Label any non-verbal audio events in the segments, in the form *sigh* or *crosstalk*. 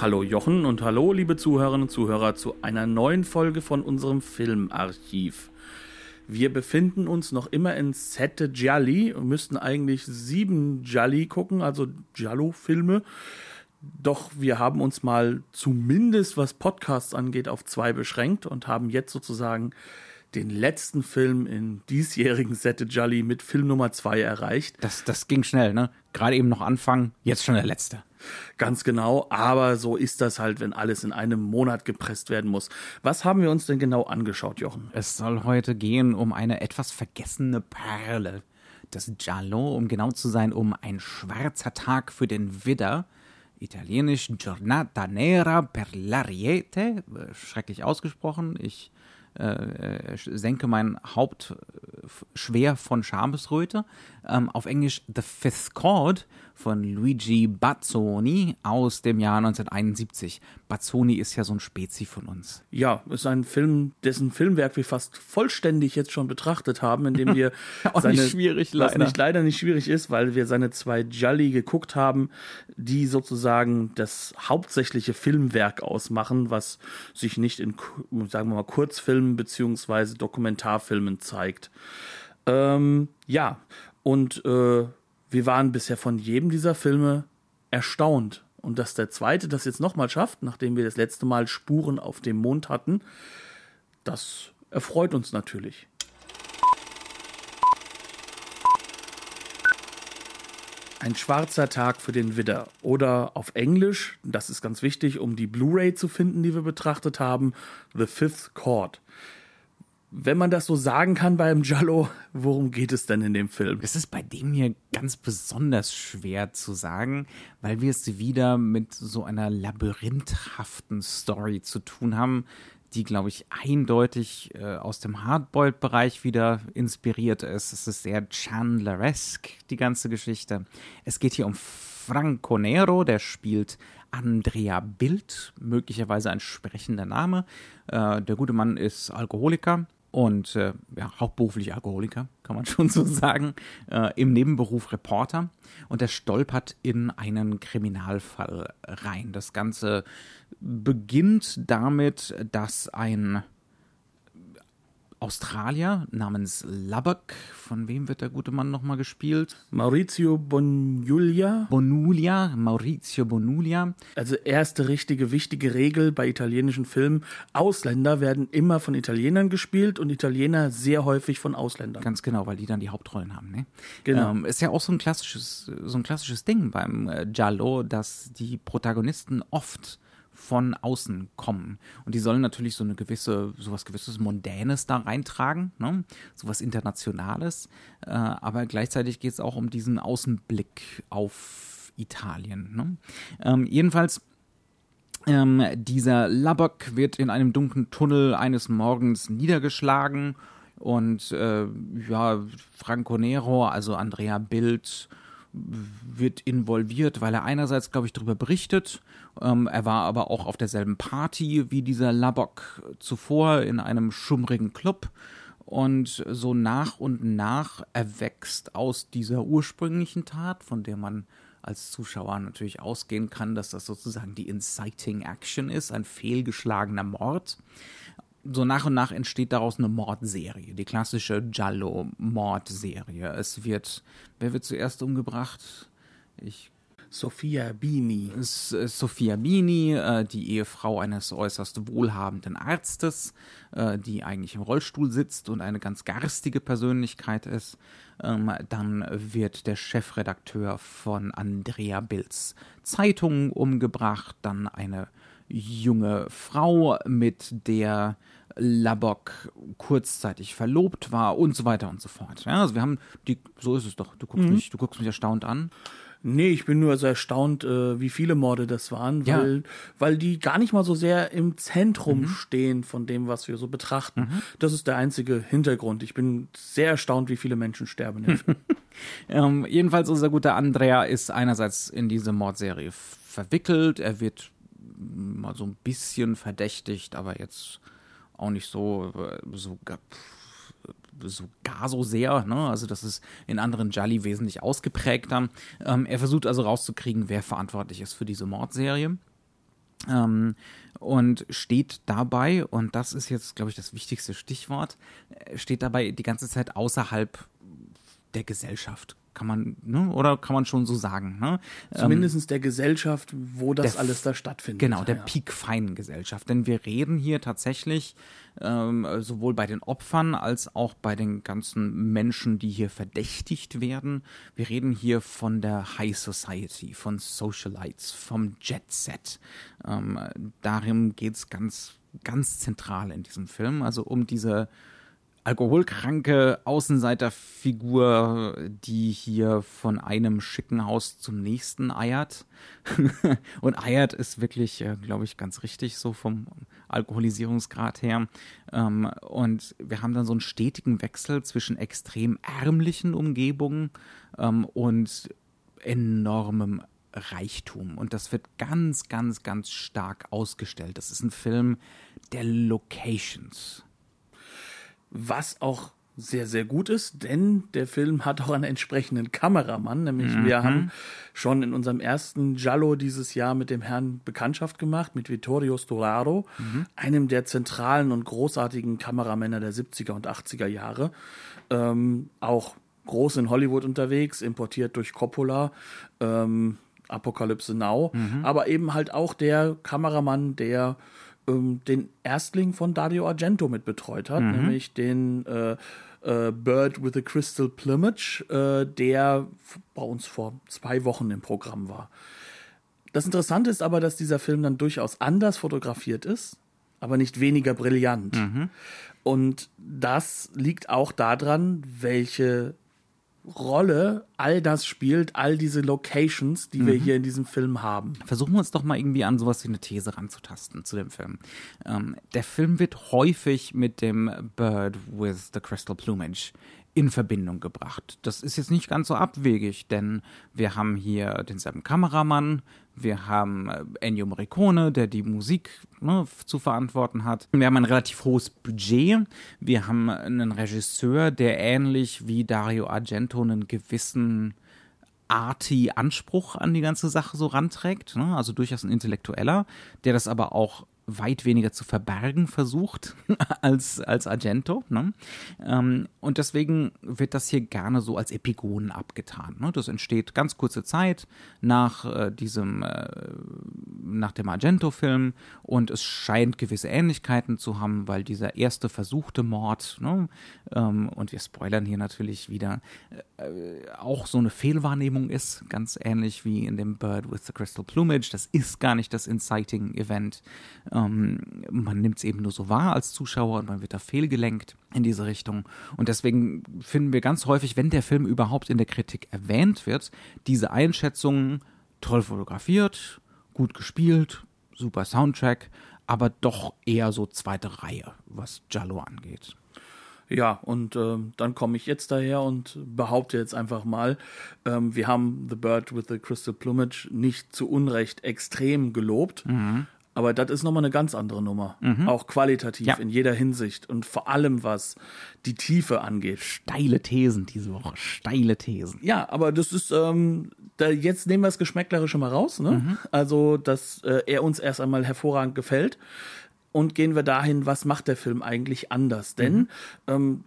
Hallo Jochen und hallo liebe Zuhörerinnen und Zuhörer zu einer neuen Folge von unserem Filmarchiv. Wir befinden uns noch immer in Sette Gialli und müssten eigentlich sieben Gialli gucken, also Giallo-Filme. Doch wir haben uns mal zumindest was Podcasts angeht auf zwei beschränkt und haben jetzt sozusagen den letzten Film in diesjährigen Sette Jolly mit Film Nummer zwei erreicht. Das, das ging schnell, ne? Gerade eben noch anfangen, jetzt schon der letzte. Ganz genau, aber so ist das halt, wenn alles in einem Monat gepresst werden muss. Was haben wir uns denn genau angeschaut, Jochen? Es soll heute gehen um eine etwas vergessene Perle. Das Giallo, um genau zu sein, um ein schwarzer Tag für den Widder. Italienisch Giornata Nera per l'Ariete. Schrecklich ausgesprochen. Ich äh, senke mein Haupt schwer von Schamesröte. Ähm, auf Englisch The Fifth Chord von Luigi Bazzoni aus dem Jahr 1971. Bazzoni ist ja so ein Spezi von uns. Ja, ist ein Film, dessen Filmwerk wir fast vollständig jetzt schon betrachtet haben, indem wir *laughs* Auch seine, nicht schwierig, leider. Was nicht, leider nicht schwierig ist, weil wir seine zwei Jolly geguckt haben, die sozusagen das hauptsächliche Filmwerk ausmachen, was sich nicht in, sagen wir mal, Kurzfilmen beziehungsweise Dokumentarfilmen zeigt. Ähm, ja, und äh, wir waren bisher von jedem dieser Filme erstaunt. Und dass der zweite das jetzt nochmal schafft, nachdem wir das letzte Mal Spuren auf dem Mond hatten, das erfreut uns natürlich. Ein schwarzer Tag für den Widder. Oder auf Englisch, das ist ganz wichtig, um die Blu-ray zu finden, die wir betrachtet haben, The Fifth Chord wenn man das so sagen kann beim Jallo, worum geht es denn in dem Film? Es ist bei dem hier ganz besonders schwer zu sagen, weil wir es wieder mit so einer labyrinthhaften Story zu tun haben, die, glaube ich, eindeutig äh, aus dem Hardboiled-Bereich wieder inspiriert ist. Es ist sehr Chandleresque, die ganze Geschichte. Es geht hier um Franco Nero, der spielt Andrea Bild, möglicherweise ein sprechender Name. Äh, der gute Mann ist Alkoholiker und äh, ja, hauptberuflich Alkoholiker, kann man *laughs* schon so sagen, äh, im Nebenberuf Reporter und er stolpert in einen Kriminalfall rein. Das Ganze beginnt damit, dass ein Australier namens Lubbock. Von wem wird der gute Mann nochmal gespielt? Maurizio Bonulia. Bonulia, Maurizio Bonulia. Also erste richtige wichtige Regel bei italienischen Filmen. Ausländer werden immer von Italienern gespielt und Italiener sehr häufig von Ausländern. Ganz genau, weil die dann die Hauptrollen haben. Ne? Genau. Ähm, ist ja auch so ein klassisches, so ein klassisches Ding beim äh, Giallo, dass die Protagonisten oft von außen kommen. Und die sollen natürlich so eine gewisse, sowas gewisses Mondänes da reintragen, ne? sowas Internationales. Äh, aber gleichzeitig geht es auch um diesen Außenblick auf Italien. Ne? Ähm, jedenfalls ähm, dieser Lubbock wird in einem dunklen Tunnel eines Morgens niedergeschlagen und äh, ja, Franco Nero, also Andrea Bild, wird involviert, weil er einerseits, glaube ich, darüber berichtet. Ähm, er war aber auch auf derselben Party wie dieser Labok zuvor in einem schummrigen Club. Und so nach und nach erwächst aus dieser ursprünglichen Tat, von der man als Zuschauer natürlich ausgehen kann, dass das sozusagen die Inciting Action ist, ein fehlgeschlagener Mord, so nach und nach entsteht daraus eine Mordserie, die klassische Giallo-Mordserie. Es wird, wer wird zuerst umgebracht? Ich Sophia Bini. Sophia Bini, äh, die Ehefrau eines äußerst wohlhabenden Arztes, äh, die eigentlich im Rollstuhl sitzt und eine ganz garstige Persönlichkeit ist. Ähm, dann wird der Chefredakteur von Andrea Bills Zeitung umgebracht. Dann eine junge Frau, mit der Labok kurzzeitig verlobt war und so weiter und so fort. Ja, also wir haben die, so ist es doch. Du guckst mhm. mich, du guckst mich erstaunt an. Nee, ich bin nur so erstaunt, äh, wie viele Morde das waren, weil, ja. weil die gar nicht mal so sehr im Zentrum mhm. stehen von dem, was wir so betrachten. Mhm. Das ist der einzige Hintergrund. Ich bin sehr erstaunt, wie viele Menschen sterben. *laughs* ähm, jedenfalls unser guter Andrea ist einerseits in diese Mordserie verwickelt. Er wird mal so ein bisschen verdächtigt, aber jetzt auch nicht so, so so gar so sehr. Ne? Also das ist in anderen Jolly wesentlich ausgeprägter. Ähm, er versucht also rauszukriegen, wer verantwortlich ist für diese Mordserie. Ähm, und steht dabei, und das ist jetzt, glaube ich, das wichtigste Stichwort, äh, steht dabei die ganze Zeit außerhalb der Gesellschaft kann man, ne? oder kann man schon so sagen. Ne? Zumindest ähm, der Gesellschaft, wo das alles da stattfindet. Genau, der ja. peak-feinen Gesellschaft. Denn wir reden hier tatsächlich ähm, sowohl bei den Opfern als auch bei den ganzen Menschen, die hier verdächtigt werden. Wir reden hier von der High Society, von Socialites, vom Jet Set. Ähm, darum geht es ganz, ganz zentral in diesem Film. Also um diese alkoholkranke Außenseiterfigur, die hier von einem schicken Haus zum nächsten eiert. *laughs* und eiert ist wirklich, äh, glaube ich, ganz richtig so vom Alkoholisierungsgrad her. Ähm, und wir haben dann so einen stetigen Wechsel zwischen extrem ärmlichen Umgebungen ähm, und enormem Reichtum. Und das wird ganz, ganz, ganz stark ausgestellt. Das ist ein Film der Locations was auch sehr, sehr gut ist, denn der Film hat auch einen entsprechenden Kameramann, nämlich mhm. wir haben schon in unserem ersten Giallo dieses Jahr mit dem Herrn Bekanntschaft gemacht, mit Vittorio Storaro, mhm. einem der zentralen und großartigen Kameramänner der 70er und 80er Jahre. Ähm, auch groß in Hollywood unterwegs, importiert durch Coppola. Ähm, Apokalypse Now, mhm. aber eben halt auch der Kameramann, der ähm, den Erstling von Dario Argento mit betreut hat, mhm. nämlich den äh, äh, Bird with a Crystal Plumage, äh, der bei uns vor zwei Wochen im Programm war. Das Interessante ist aber, dass dieser Film dann durchaus anders fotografiert ist, aber nicht weniger brillant. Mhm. Und das liegt auch daran, welche Rolle all das spielt, all diese Locations, die mhm. wir hier in diesem Film haben. Versuchen wir uns doch mal irgendwie an sowas wie eine These ranzutasten zu dem Film. Ähm, der Film wird häufig mit dem Bird with the Crystal Plumage in Verbindung gebracht. Das ist jetzt nicht ganz so abwegig, denn wir haben hier denselben Kameramann, wir haben äh, Ennio Morricone, der die Musik ne, zu verantworten hat. Wir haben ein relativ hohes Budget. Wir haben einen Regisseur, der ähnlich wie Dario Argento einen gewissen arty Anspruch an die ganze Sache so ranträgt. Ne? Also durchaus ein Intellektueller, der das aber auch weit weniger zu verbergen versucht *laughs* als, als Argento. Ne? Ähm, und deswegen wird das hier gerne so als Epigonen abgetan. Ne? Das entsteht ganz kurze Zeit nach äh, diesem, äh, nach dem Argento-Film und es scheint gewisse Ähnlichkeiten zu haben, weil dieser erste versuchte Mord, ne? ähm, und wir spoilern hier natürlich wieder, äh, auch so eine Fehlwahrnehmung ist, ganz ähnlich wie in dem Bird with the Crystal Plumage. Das ist gar nicht das Inciting Event. Man nimmt es eben nur so wahr als Zuschauer und man wird da fehlgelenkt in diese Richtung. Und deswegen finden wir ganz häufig, wenn der Film überhaupt in der Kritik erwähnt wird, diese Einschätzungen toll fotografiert, gut gespielt, super Soundtrack, aber doch eher so zweite Reihe, was Jallo angeht. Ja, und äh, dann komme ich jetzt daher und behaupte jetzt einfach mal, ähm, wir haben The Bird with the Crystal Plumage nicht zu Unrecht extrem gelobt. Mhm. Aber das ist nochmal eine ganz andere Nummer. Mhm. Auch qualitativ ja. in jeder Hinsicht und vor allem was die Tiefe angeht. Steile Thesen diese Woche, steile Thesen. Ja, aber das ist, ähm, da jetzt nehmen wir das Geschmäcklerische mal raus. Ne? Mhm. Also, dass äh, er uns erst einmal hervorragend gefällt. Und gehen wir dahin, was macht der Film eigentlich anders? Denn mhm. ähm,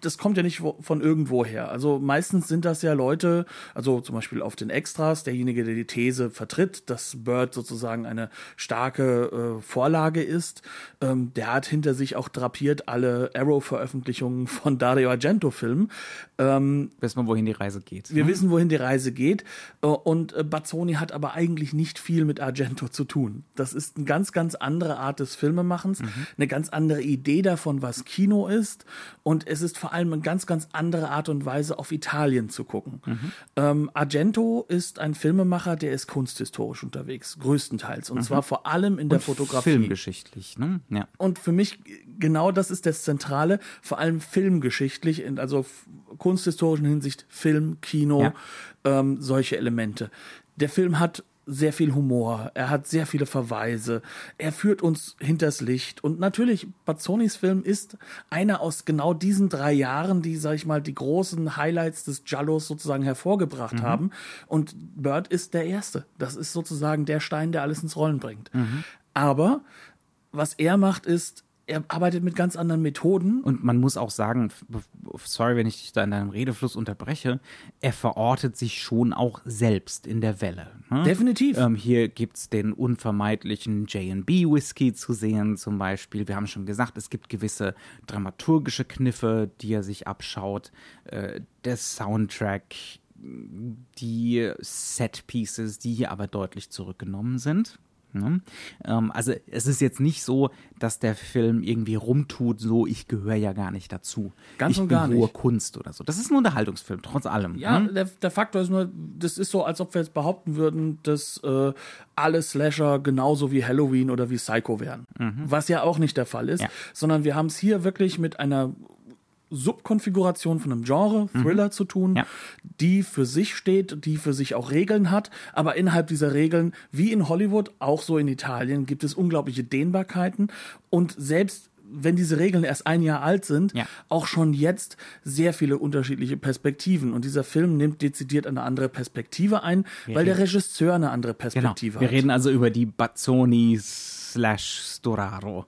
das kommt ja nicht von irgendwo her. Also meistens sind das ja Leute, also zum Beispiel auf den Extras, derjenige, der die These vertritt, dass Bird sozusagen eine starke äh, Vorlage ist, ähm, der hat hinter sich auch drapiert alle Arrow-Veröffentlichungen von Dario Argento-Filmen. Ähm, wissen wir, wohin die Reise geht. Wir hm? wissen, wohin die Reise geht. Äh, und äh, Bazzoni hat aber eigentlich nicht viel mit Argento zu tun. Das ist eine ganz, ganz andere Art des Filmemachens, mhm. eine ganz andere Idee davon, was Kino ist. Und es ist vor vor allem eine ganz, ganz andere Art und Weise, auf Italien zu gucken. Mhm. Ähm, Argento ist ein Filmemacher, der ist kunsthistorisch unterwegs, größtenteils. Und mhm. zwar vor allem in der und Fotografie. Filmgeschichtlich, ne? Ja. Und für mich, genau das ist das Zentrale, vor allem filmgeschichtlich, also kunsthistorischen Hinsicht, Film, Kino, ja. ähm, solche Elemente. Der Film hat sehr viel Humor, er hat sehr viele Verweise, er führt uns hinters Licht und natürlich, Bazzonis Film ist einer aus genau diesen drei Jahren, die, sag ich mal, die großen Highlights des Giallos sozusagen hervorgebracht mhm. haben und Bird ist der Erste. Das ist sozusagen der Stein, der alles ins Rollen bringt. Mhm. Aber was er macht, ist, er arbeitet mit ganz anderen Methoden. Und man muss auch sagen, sorry, wenn ich dich da in deinem Redefluss unterbreche, er verortet sich schon auch selbst in der Welle. Ne? Definitiv. Ähm, hier gibt es den unvermeidlichen JB-Whisky zu sehen, zum Beispiel. Wir haben schon gesagt, es gibt gewisse dramaturgische Kniffe, die er sich abschaut. Äh, der Soundtrack, die Set-Pieces, die hier aber deutlich zurückgenommen sind. Ne? Ähm, also es ist jetzt nicht so, dass der Film irgendwie rumtut, so ich gehöre ja gar nicht dazu. Ganz ich und gar bin nicht. Kunst oder so. Das ist ein Unterhaltungsfilm, trotz allem. Ja, ne? der, der, Faktor ist nur, das ist so, als ob wir jetzt behaupten würden, dass äh, alle Slasher genauso wie Halloween oder wie Psycho wären. Mhm. Was ja auch nicht der Fall ist, ja. sondern wir haben es hier wirklich mit einer Subkonfiguration von einem Genre, mhm. Thriller mhm. zu tun, ja. die für sich steht, die für sich auch Regeln hat, aber innerhalb dieser Regeln, wie in Hollywood, auch so in Italien, gibt es unglaubliche Dehnbarkeiten und selbst wenn diese Regeln erst ein Jahr alt sind, ja. auch schon jetzt sehr viele unterschiedliche Perspektiven. Und dieser Film nimmt dezidiert eine andere Perspektive ein, Wir weil reden. der Regisseur eine andere genau. Perspektive genau. Wir hat. Wir reden also über die Bazzoni slash Storaro.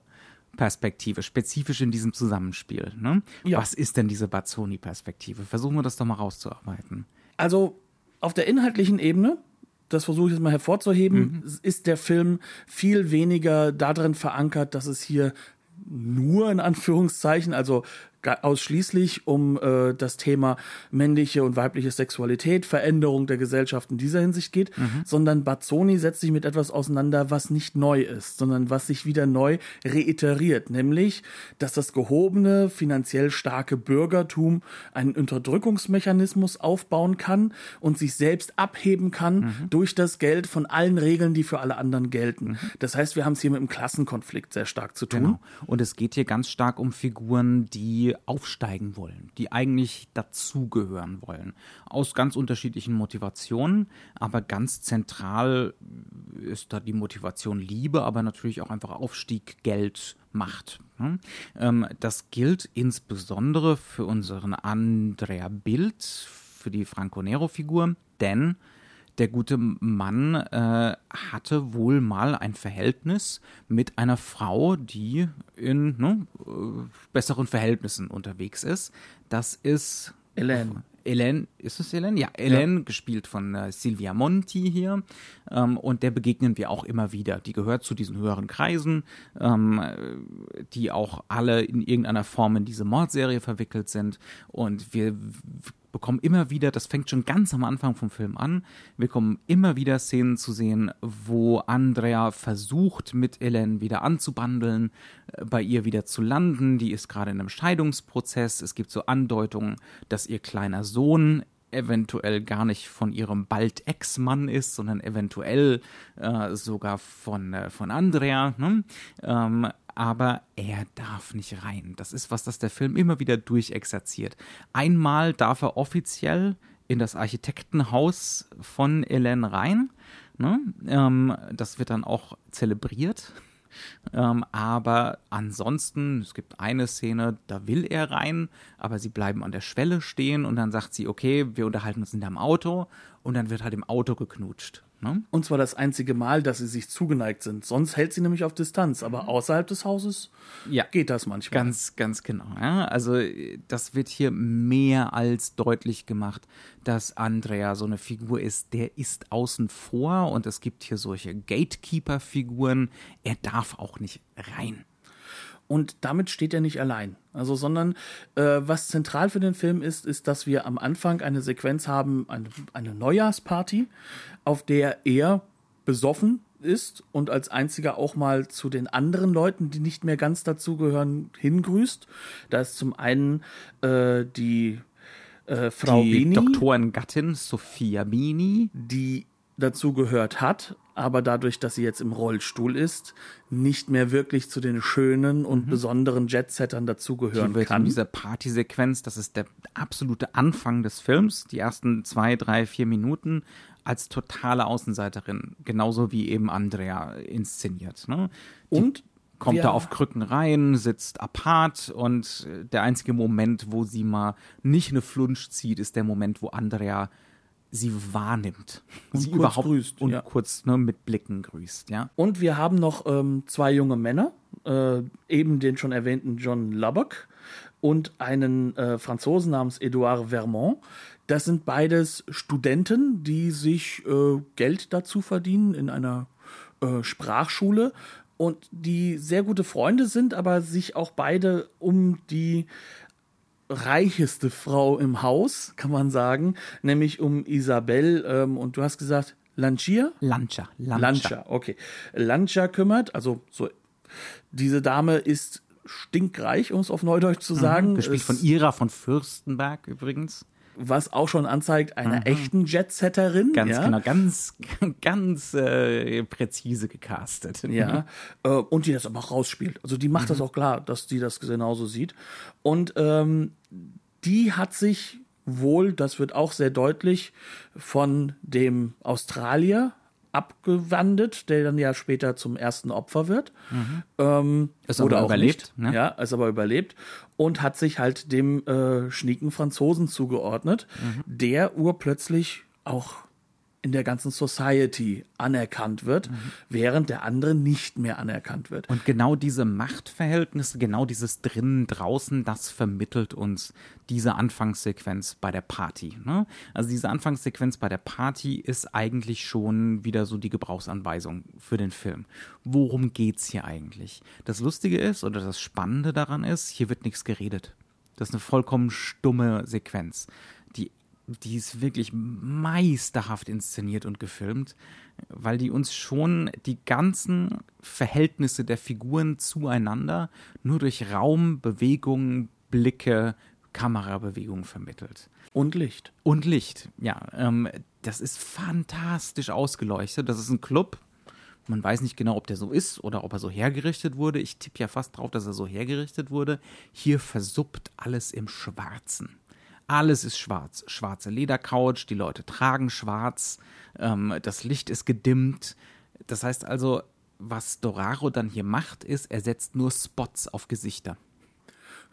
Perspektive, spezifisch in diesem Zusammenspiel. Ne? Ja. Was ist denn diese Bazzoni-Perspektive? Versuchen wir das doch mal rauszuarbeiten. Also auf der inhaltlichen Ebene, das versuche ich jetzt mal hervorzuheben, mhm. ist der Film viel weniger darin verankert, dass es hier nur in Anführungszeichen, also ausschließlich um äh, das Thema männliche und weibliche Sexualität, Veränderung der Gesellschaft in dieser Hinsicht geht, mhm. sondern Bazzoni setzt sich mit etwas auseinander, was nicht neu ist, sondern was sich wieder neu reiteriert, nämlich, dass das gehobene, finanziell starke Bürgertum einen Unterdrückungsmechanismus aufbauen kann und sich selbst abheben kann mhm. durch das Geld von allen Regeln, die für alle anderen gelten. Mhm. Das heißt, wir haben es hier mit einem Klassenkonflikt sehr stark zu tun. Genau. Und es geht hier ganz stark um Figuren, die aufsteigen wollen, die eigentlich dazugehören wollen. Aus ganz unterschiedlichen Motivationen, aber ganz zentral ist da die Motivation Liebe, aber natürlich auch einfach Aufstieg, Geld, Macht. Ne? Ähm, das gilt insbesondere für unseren Andrea Bild, für die Franco Nero-Figur, denn der gute Mann äh, hatte wohl mal ein Verhältnis mit einer Frau, die in ne, äh, besseren Verhältnissen unterwegs ist. Das ist Elaine. Elaine, ist es Elaine? Ja, Elaine, ja. gespielt von äh, Silvia Monti hier. Ähm, und der begegnen wir auch immer wieder. Die gehört zu diesen höheren Kreisen, ähm, die auch alle in irgendeiner Form in diese Mordserie verwickelt sind. Und wir bekommen immer wieder, das fängt schon ganz am Anfang vom Film an, wir kommen immer wieder Szenen zu sehen, wo Andrea versucht, mit Ellen wieder anzubandeln, äh, bei ihr wieder zu landen. Die ist gerade in einem Scheidungsprozess. Es gibt so Andeutungen, dass ihr kleiner Sohn eventuell gar nicht von ihrem bald Ex-Mann ist, sondern eventuell äh, sogar von, äh, von Andrea. Ne? Ähm, aber er darf nicht rein. Das ist was, das der Film immer wieder durchexerziert. Einmal darf er offiziell in das Architektenhaus von Ellen rein. Ne? Ähm, das wird dann auch zelebriert. Ähm, aber ansonsten, es gibt eine Szene, da will er rein, aber sie bleiben an der Schwelle stehen und dann sagt sie, okay, wir unterhalten uns in deinem Auto und dann wird halt im Auto geknutscht. Ne? Und zwar das einzige Mal, dass sie sich zugeneigt sind. Sonst hält sie nämlich auf Distanz. Aber außerhalb des Hauses ja, geht das manchmal. Ganz, ganz genau. Ja? Also das wird hier mehr als deutlich gemacht, dass Andrea so eine Figur ist, der ist außen vor und es gibt hier solche Gatekeeper-Figuren. Er darf auch nicht rein. Und damit steht er nicht allein. Also, sondern äh, was zentral für den Film ist, ist, dass wir am Anfang eine Sequenz haben, eine, eine Neujahrsparty, auf der er besoffen ist und als einziger auch mal zu den anderen Leuten, die nicht mehr ganz dazugehören, hingrüßt. Da ist zum einen äh, die äh, Frau die Bini, Doktorengattin Sophia Bini, die dazu gehört hat, aber dadurch, dass sie jetzt im Rollstuhl ist, nicht mehr wirklich zu den schönen und besonderen Jetsettern dazugehören die wird kann. in dieser Partysequenz, das ist der absolute Anfang des Films, die ersten zwei, drei, vier Minuten, als totale Außenseiterin, genauso wie eben Andrea inszeniert. Ne? Und kommt wir- da auf Krücken rein, sitzt apart und äh, der einzige Moment, wo sie mal nicht eine Flunsch zieht, ist der Moment, wo Andrea sie wahrnimmt. sie kurz überhaupt grüßt, und ja. kurz ne, mit Blicken grüßt, ja. Und wir haben noch ähm, zwei junge Männer, äh, eben den schon erwähnten John Lubbock und einen äh, Franzosen namens Edouard Vermont. Das sind beides Studenten, die sich äh, Geld dazu verdienen in einer äh, Sprachschule und die sehr gute Freunde sind, aber sich auch beide um die reicheste Frau im Haus, kann man sagen, nämlich um Isabel ähm, und du hast gesagt Lancia? Lancia, Lancia. Lancia, okay. Lancia kümmert, also so, diese Dame ist stinkreich, um es auf Neudeutsch zu sagen. Gespielt von Ira von Fürstenberg übrigens. Was auch schon anzeigt, einer echten Jetsetterin. Ganz ja? genau, ganz, *laughs* ganz äh, präzise gecastet. Ja, äh, und die das aber auch rausspielt. Also die macht das auch klar, dass die das genauso sieht. Und ähm, die hat sich wohl, das wird auch sehr deutlich, von dem Australier abgewandet, der dann ja später zum ersten Opfer wird. Ähm, Ist oder aber auch überlebt, nicht. ne? Ja, ist aber überlebt und hat sich halt dem äh, schnieken Franzosen zugeordnet, der urplötzlich auch in der ganzen Society anerkannt wird, während der andere nicht mehr anerkannt wird. Und genau diese Machtverhältnisse, genau dieses drinnen, draußen, das vermittelt uns diese Anfangssequenz bei der Party. Ne? Also diese Anfangssequenz bei der Party ist eigentlich schon wieder so die Gebrauchsanweisung für den Film. Worum geht's hier eigentlich? Das Lustige ist oder das Spannende daran ist, hier wird nichts geredet. Das ist eine vollkommen stumme Sequenz. Die ist wirklich meisterhaft inszeniert und gefilmt, weil die uns schon die ganzen Verhältnisse der Figuren zueinander nur durch Raum, Bewegung, Blicke, Kamerabewegungen vermittelt. Und Licht. Und Licht, ja. Ähm, das ist fantastisch ausgeleuchtet. Das ist ein Club. Man weiß nicht genau, ob der so ist oder ob er so hergerichtet wurde. Ich tippe ja fast drauf, dass er so hergerichtet wurde. Hier versuppt alles im Schwarzen. Alles ist schwarz. Schwarze Ledercouch, die Leute tragen schwarz, ähm, das Licht ist gedimmt. Das heißt also, was Doraro dann hier macht, ist, er setzt nur Spots auf Gesichter.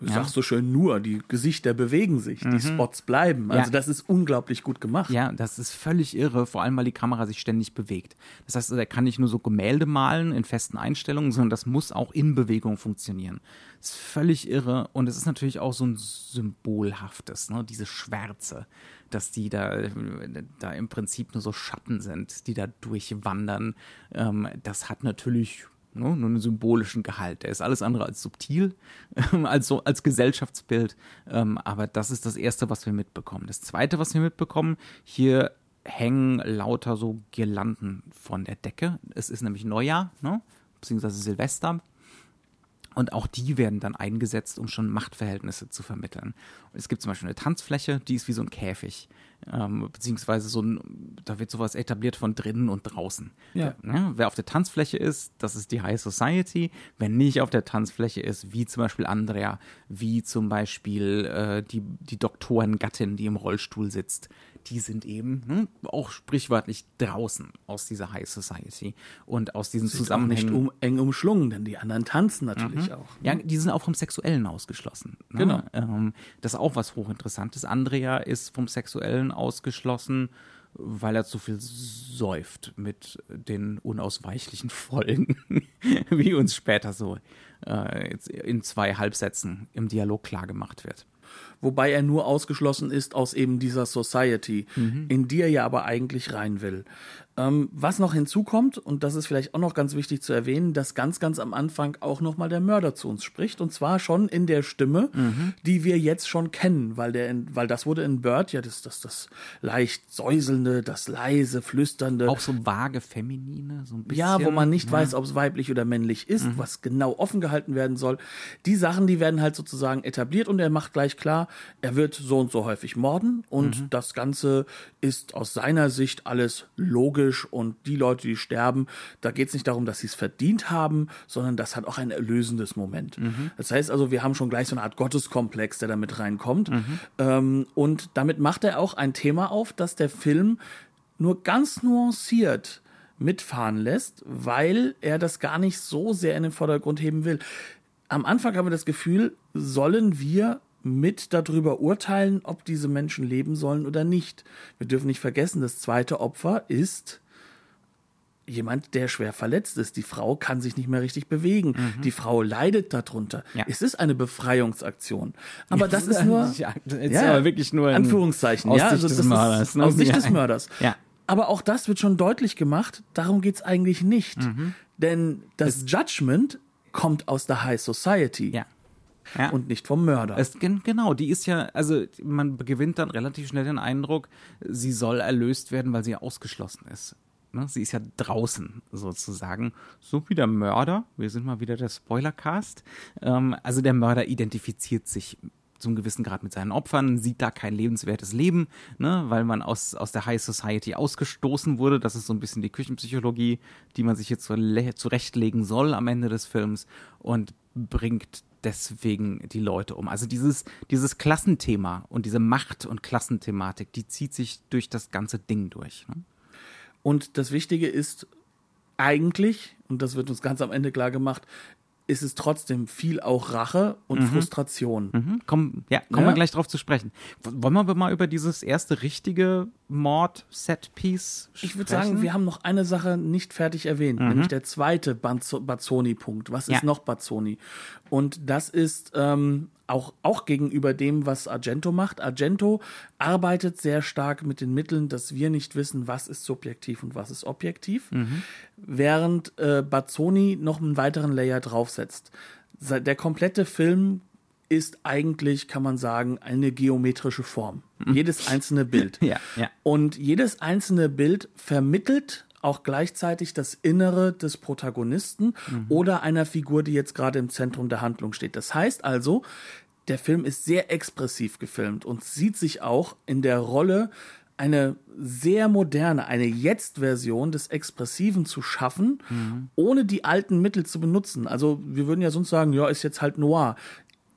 Du sagst so schön nur, die Gesichter bewegen sich, die Spots bleiben. Also Ja. das ist unglaublich gut gemacht. Ja, das ist völlig irre, vor allem weil die Kamera sich ständig bewegt. Das heißt, er kann nicht nur so Gemälde malen in festen Einstellungen, sondern das muss auch in Bewegung funktionieren. Das ist völlig irre und es ist natürlich auch so ein symbolhaftes, ne? diese Schwärze, dass die da, da im Prinzip nur so Schatten sind, die da durchwandern. Ähm, das hat natürlich nur einen symbolischen Gehalt. Der ist alles andere als subtil, *laughs* als, so, als Gesellschaftsbild. Ähm, aber das ist das Erste, was wir mitbekommen. Das Zweite, was wir mitbekommen, hier hängen lauter so Girlanden von der Decke. Es ist nämlich Neujahr, ne? beziehungsweise Silvester. Und auch die werden dann eingesetzt, um schon Machtverhältnisse zu vermitteln. Und es gibt zum Beispiel eine Tanzfläche, die ist wie so ein Käfig. Ähm, beziehungsweise so ein, da wird sowas etabliert von drinnen und draußen. Ja. Ne? Wer auf der Tanzfläche ist, das ist die High Society. Wer nicht auf der Tanzfläche ist, wie zum Beispiel Andrea, wie zum Beispiel äh, die, die Doktorengattin, die im Rollstuhl sitzt, die sind eben ne, auch sprichwörtlich draußen aus dieser High Society und aus diesen Ist auch nicht Zusammenhängen. um, eng umschlungen, denn die anderen tanzen natürlich auch. Ja, die sind auch vom Sexuellen ausgeschlossen. Ne? Genau. Ähm, das ist auch was hochinteressantes. Andrea ist vom Sexuellen ausgeschlossen, weil er zu viel säuft mit den unausweichlichen Folgen, *laughs* wie uns später so äh, in zwei Halbsätzen im Dialog klargemacht wird. Wobei er nur ausgeschlossen ist aus eben dieser Society, mhm. in die er ja aber eigentlich rein will. Ähm, was noch hinzukommt, und das ist vielleicht auch noch ganz wichtig zu erwähnen, dass ganz, ganz am Anfang auch nochmal der Mörder zu uns spricht. Und zwar schon in der Stimme, mhm. die wir jetzt schon kennen, weil, der in, weil das wurde in Bird ja das, das, das leicht säuselnde, das leise, flüsternde. Auch so vage Feminine, so ein bisschen. Ja, wo man nicht ja. weiß, ob es weiblich oder männlich ist, mhm. was genau offen gehalten werden soll. Die Sachen, die werden halt sozusagen etabliert und er macht gleich klar, er wird so und so häufig morden und mhm. das Ganze ist aus seiner Sicht alles logisch logisch und die Leute, die sterben, da geht es nicht darum, dass sie es verdient haben, sondern das hat auch ein erlösendes Moment. Mhm. Das heißt also, wir haben schon gleich so eine Art Gotteskomplex, der damit reinkommt. Mhm. Ähm, und damit macht er auch ein Thema auf, dass der Film nur ganz nuanciert mitfahren lässt, weil er das gar nicht so sehr in den Vordergrund heben will. Am Anfang haben wir das Gefühl, sollen wir mit darüber urteilen, ob diese Menschen leben sollen oder nicht. Wir dürfen nicht vergessen, das zweite Opfer ist jemand, der schwer verletzt ist. Die Frau kann sich nicht mehr richtig bewegen. Mhm. Die Frau leidet darunter. Ja. Es ist eine Befreiungsaktion. Aber das, ist nur, ja, ja, aber wirklich nur Anführungszeichen, aus ja, Sicht also des Mörders, ne? aus Sicht des Mörders. Ja. Aber auch das wird schon deutlich gemacht. Darum geht es eigentlich nicht, mhm. denn das es Judgment kommt aus der High Society. Ja ja. und nicht vom Mörder. Es, genau, die ist ja, also man gewinnt dann relativ schnell den Eindruck, sie soll erlöst werden, weil sie ausgeschlossen ist. Ne? Sie ist ja draußen sozusagen, so wie der Mörder. Wir sind mal wieder der Spoilercast. Ähm, also der Mörder identifiziert sich zum gewissen Grad mit seinen Opfern, sieht da kein lebenswertes Leben, ne, weil man aus, aus der High Society ausgestoßen wurde. Das ist so ein bisschen die Küchenpsychologie, die man sich jetzt zurechtlegen soll am Ende des Films und bringt deswegen die Leute um. Also dieses, dieses Klassenthema und diese Macht- und Klassenthematik, die zieht sich durch das ganze Ding durch. Ne? Und das Wichtige ist eigentlich, und das wird uns ganz am Ende klar gemacht, ist es trotzdem viel auch Rache und mhm. Frustration. Mhm. Komm, ja, kommen ja? wir gleich drauf zu sprechen. Wollen wir mal über dieses erste richtige Mord-Set-Piece sprechen? Ich würde sagen, wir haben noch eine Sache nicht fertig erwähnt, mhm. nämlich der zweite Bazzoni-Punkt. Was ist ja. noch Bazzoni? Und das ist ähm, auch, auch gegenüber dem, was Argento macht. Argento arbeitet sehr stark mit den Mitteln, dass wir nicht wissen, was ist subjektiv und was ist objektiv, mhm. während äh, Bazzoni noch einen weiteren Layer draufsetzt. Der komplette Film ist eigentlich, kann man sagen, eine geometrische Form. Mhm. Jedes einzelne Bild. *laughs* ja, ja. Und jedes einzelne Bild vermittelt auch gleichzeitig das Innere des Protagonisten mhm. oder einer Figur, die jetzt gerade im Zentrum der Handlung steht. Das heißt also, der Film ist sehr expressiv gefilmt und sieht sich auch in der Rolle eine sehr moderne, eine Jetzt-Version des Expressiven zu schaffen, mhm. ohne die alten Mittel zu benutzen. Also wir würden ja sonst sagen, ja, ist jetzt halt noir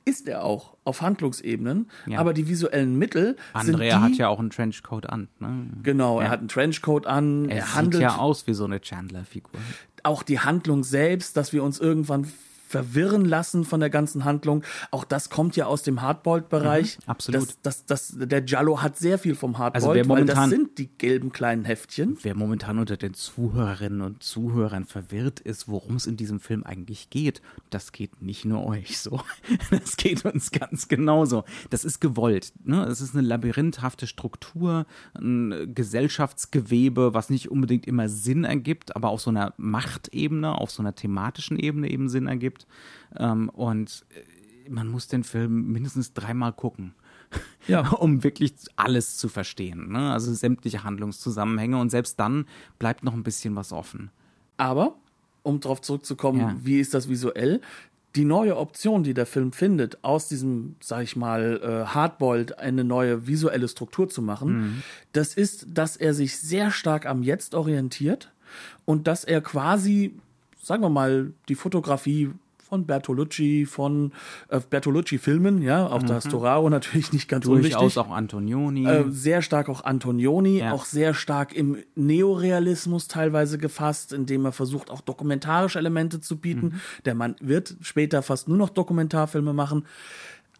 ist er auch auf Handlungsebenen, ja. aber die visuellen Mittel Andrea sind die, hat ja auch einen Trenchcoat an. Ne? Genau, ja. er hat einen Trenchcoat an. Er, er handelt ja aus wie so eine Chandler-Figur. Auch die Handlung selbst, dass wir uns irgendwann verwirren lassen von der ganzen Handlung. Auch das kommt ja aus dem Hardboiled-Bereich. Mhm, absolut. Das, das, das, der Jallo hat sehr viel vom Hardboiled, also momentan, weil das sind die gelben kleinen Heftchen. Wer momentan unter den Zuhörerinnen und Zuhörern verwirrt ist, worum es in diesem Film eigentlich geht, das geht nicht nur euch so. *laughs* Das geht uns ganz genauso. Das ist gewollt. Ne? Es ist eine labyrinthafte Struktur, ein Gesellschaftsgewebe, was nicht unbedingt immer Sinn ergibt, aber auf so einer Machtebene, auf so einer thematischen Ebene eben Sinn ergibt. Ähm, und äh, man muss den Film mindestens dreimal gucken. Ja. *laughs* um wirklich alles zu verstehen. Ne? Also sämtliche Handlungszusammenhänge und selbst dann bleibt noch ein bisschen was offen. Aber, um darauf zurückzukommen, ja. wie ist das visuell? Die neue Option, die der Film findet, aus diesem, sag ich mal, äh, Hardboiled eine neue visuelle Struktur zu machen, mhm. das ist, dass er sich sehr stark am Jetzt orientiert und dass er quasi, sagen wir mal, die Fotografie von Bertolucci, von äh, Bertolucci-Filmen, ja, auch mhm. das Toraro natürlich nicht ganz Durchaus unwichtig. auch Antonioni. Äh, sehr stark auch Antonioni, ja. auch sehr stark im Neorealismus teilweise gefasst, indem er versucht, auch dokumentarische Elemente zu bieten. Mhm. Der Mann wird später fast nur noch Dokumentarfilme machen.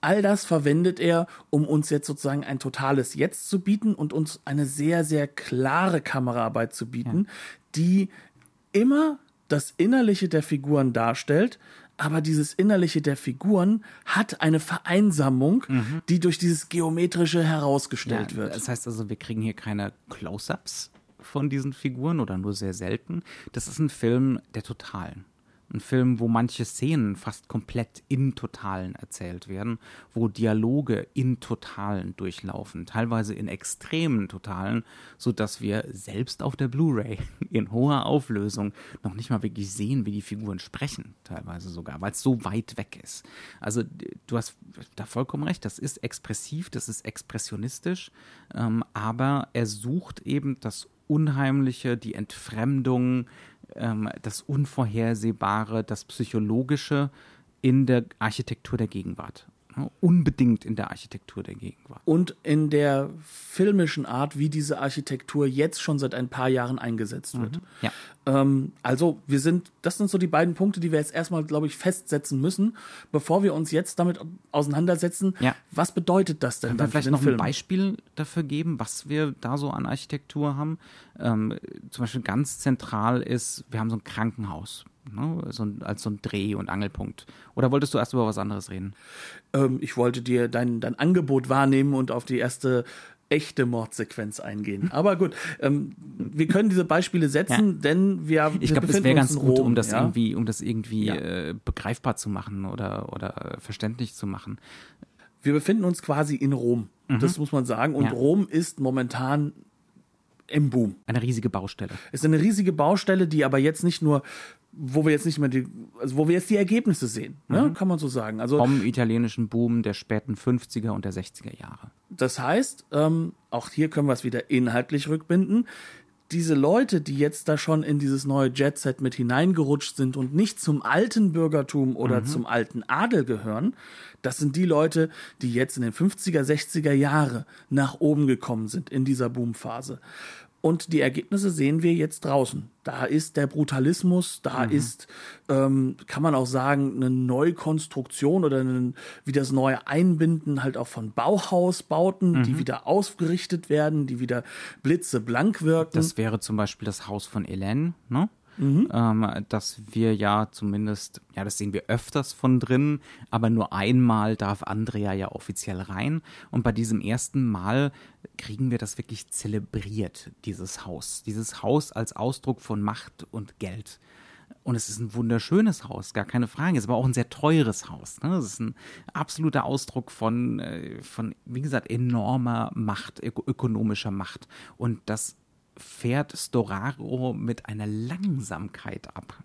All das verwendet er, um uns jetzt sozusagen ein totales Jetzt zu bieten und uns eine sehr, sehr klare Kameraarbeit zu bieten, ja. die immer das Innerliche der Figuren darstellt, aber dieses Innerliche der Figuren hat eine Vereinsamung, mhm. die durch dieses Geometrische herausgestellt ja, wird. Das heißt also, wir kriegen hier keine Close-ups von diesen Figuren oder nur sehr selten. Das ist ein Film der Totalen. Ein Film, wo manche Szenen fast komplett in Totalen erzählt werden, wo Dialoge in Totalen durchlaufen, teilweise in extremen Totalen, sodass wir selbst auf der Blu-ray *laughs* in hoher Auflösung noch nicht mal wirklich sehen, wie die Figuren sprechen, teilweise sogar, weil es so weit weg ist. Also du hast da vollkommen recht, das ist expressiv, das ist expressionistisch, ähm, aber er sucht eben das Unheimliche, die Entfremdung, ähm, das Unvorhersehbare, das Psychologische in der Architektur der Gegenwart. Ne? Unbedingt in der Architektur der Gegenwart. Und in der filmischen Art, wie diese Architektur jetzt schon seit ein paar Jahren eingesetzt wird. Mhm, ja. ähm, also wir sind, das sind so die beiden Punkte, die wir jetzt erstmal, glaube ich, festsetzen müssen, bevor wir uns jetzt damit auseinandersetzen. Ja. Was bedeutet das denn? Können wir vielleicht noch Film? ein Beispiel dafür geben, was wir da so an Architektur haben? Ähm, zum Beispiel ganz zentral ist, wir haben so ein Krankenhaus Ne? So als so ein Dreh- und Angelpunkt. Oder wolltest du erst über was anderes reden? Ähm, ich wollte dir dein, dein Angebot wahrnehmen und auf die erste echte Mordsequenz eingehen. Aber gut, ähm, wir können diese Beispiele setzen, ja. denn wir Ich glaube, es wäre ganz gut, Rom, um das ja? irgendwie, um das irgendwie ja. äh, begreifbar zu machen oder, oder verständlich zu machen. Wir befinden uns quasi in Rom. Mhm. Das muss man sagen. Und Rom ist momentan im Boom. Eine riesige Baustelle. Es ist eine riesige Baustelle, die aber jetzt nicht nur wo wir jetzt nicht mehr die, also wo wir jetzt die Ergebnisse sehen, ne? Mhm. kann man so sagen. Also vom italienischen Boom der späten 50er und der 60er Jahre. Das heißt, ähm, auch hier können wir es wieder inhaltlich rückbinden. Diese Leute, die jetzt da schon in dieses neue Jet-Set mit hineingerutscht sind und nicht zum alten Bürgertum oder mhm. zum alten Adel gehören, das sind die Leute, die jetzt in den 50er, 60er Jahre nach oben gekommen sind in dieser Boomphase. Und die Ergebnisse sehen wir jetzt draußen. Da ist der Brutalismus, da mhm. ist, ähm, kann man auch sagen, eine Neukonstruktion oder ein, wie das neue Einbinden halt auch von Bauhausbauten, mhm. die wieder aufgerichtet werden, die wieder blitzeblank wirken. Das wäre zum Beispiel das Haus von Hélène, ne? Mhm. Ähm, dass wir ja zumindest, ja, das sehen wir öfters von drin, aber nur einmal darf Andrea ja offiziell rein. Und bei diesem ersten Mal kriegen wir das wirklich zelebriert, dieses Haus. Dieses Haus als Ausdruck von Macht und Geld. Und es ist ein wunderschönes Haus, gar keine Frage. Es ist aber auch ein sehr teures Haus. Ne? Es ist ein absoluter Ausdruck von, äh, von, wie gesagt, enormer Macht, ökonomischer Macht. Und das fährt Storaro mit einer Langsamkeit ab.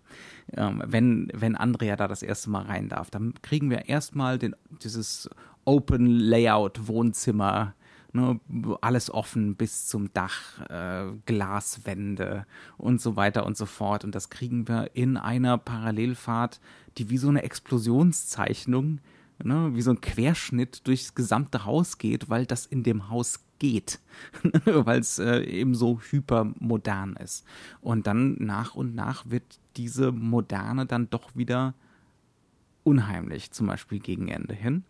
Ähm, wenn, wenn Andrea da das erste Mal rein darf, dann kriegen wir erstmal dieses Open Layout Wohnzimmer, ne, alles offen bis zum Dach, äh, Glaswände und so weiter und so fort. Und das kriegen wir in einer Parallelfahrt, die wie so eine Explosionszeichnung, ne, wie so ein Querschnitt durchs gesamte Haus geht, weil das in dem Haus geht, *laughs* weil es äh, eben so hypermodern ist. Und dann nach und nach wird diese Moderne dann doch wieder unheimlich, zum Beispiel gegen Ende hin.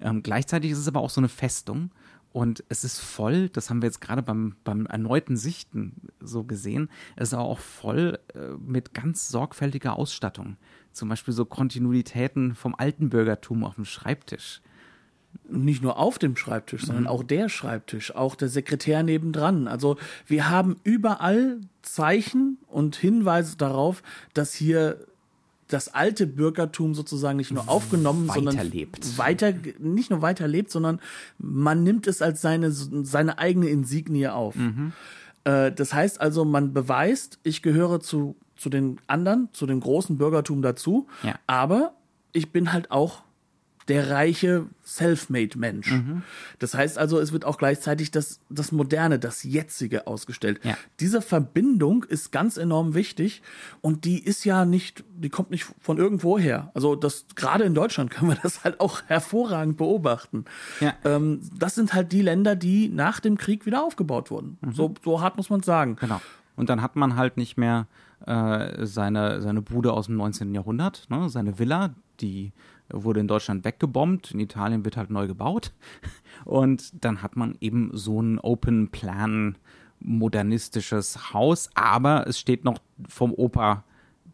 Ähm, gleichzeitig ist es aber auch so eine Festung. Und es ist voll, das haben wir jetzt gerade beim, beim erneuten Sichten so gesehen, es ist auch voll äh, mit ganz sorgfältiger Ausstattung. Zum Beispiel so Kontinuitäten vom alten Bürgertum auf dem Schreibtisch nicht nur auf dem Schreibtisch, sondern mhm. auch der Schreibtisch, auch der Sekretär nebendran. Also wir haben überall Zeichen und Hinweise darauf, dass hier das alte Bürgertum sozusagen nicht nur aufgenommen, weiterlebt. sondern weiter, nicht nur weiterlebt, sondern man nimmt es als seine, seine eigene Insignie auf. Mhm. Äh, das heißt also, man beweist, ich gehöre zu, zu den anderen, zu dem großen Bürgertum dazu, ja. aber ich bin halt auch der reiche Selfmade-Mensch. Mhm. Das heißt also, es wird auch gleichzeitig das, das Moderne, das Jetzige ausgestellt. Ja. Diese Verbindung ist ganz enorm wichtig und die ist ja nicht, die kommt nicht von irgendwo her. Also das, gerade in Deutschland können wir das halt auch hervorragend beobachten. Ja. Ähm, das sind halt die Länder, die nach dem Krieg wieder aufgebaut wurden. Mhm. So, so hart muss man sagen. Genau. Und dann hat man halt nicht mehr äh, seine, seine Bude aus dem 19. Jahrhundert, ne, seine Villa, die wurde in Deutschland weggebombt, in Italien wird halt neu gebaut. *laughs* Und dann hat man eben so ein Open Plan modernistisches Haus, aber es steht noch vom Opa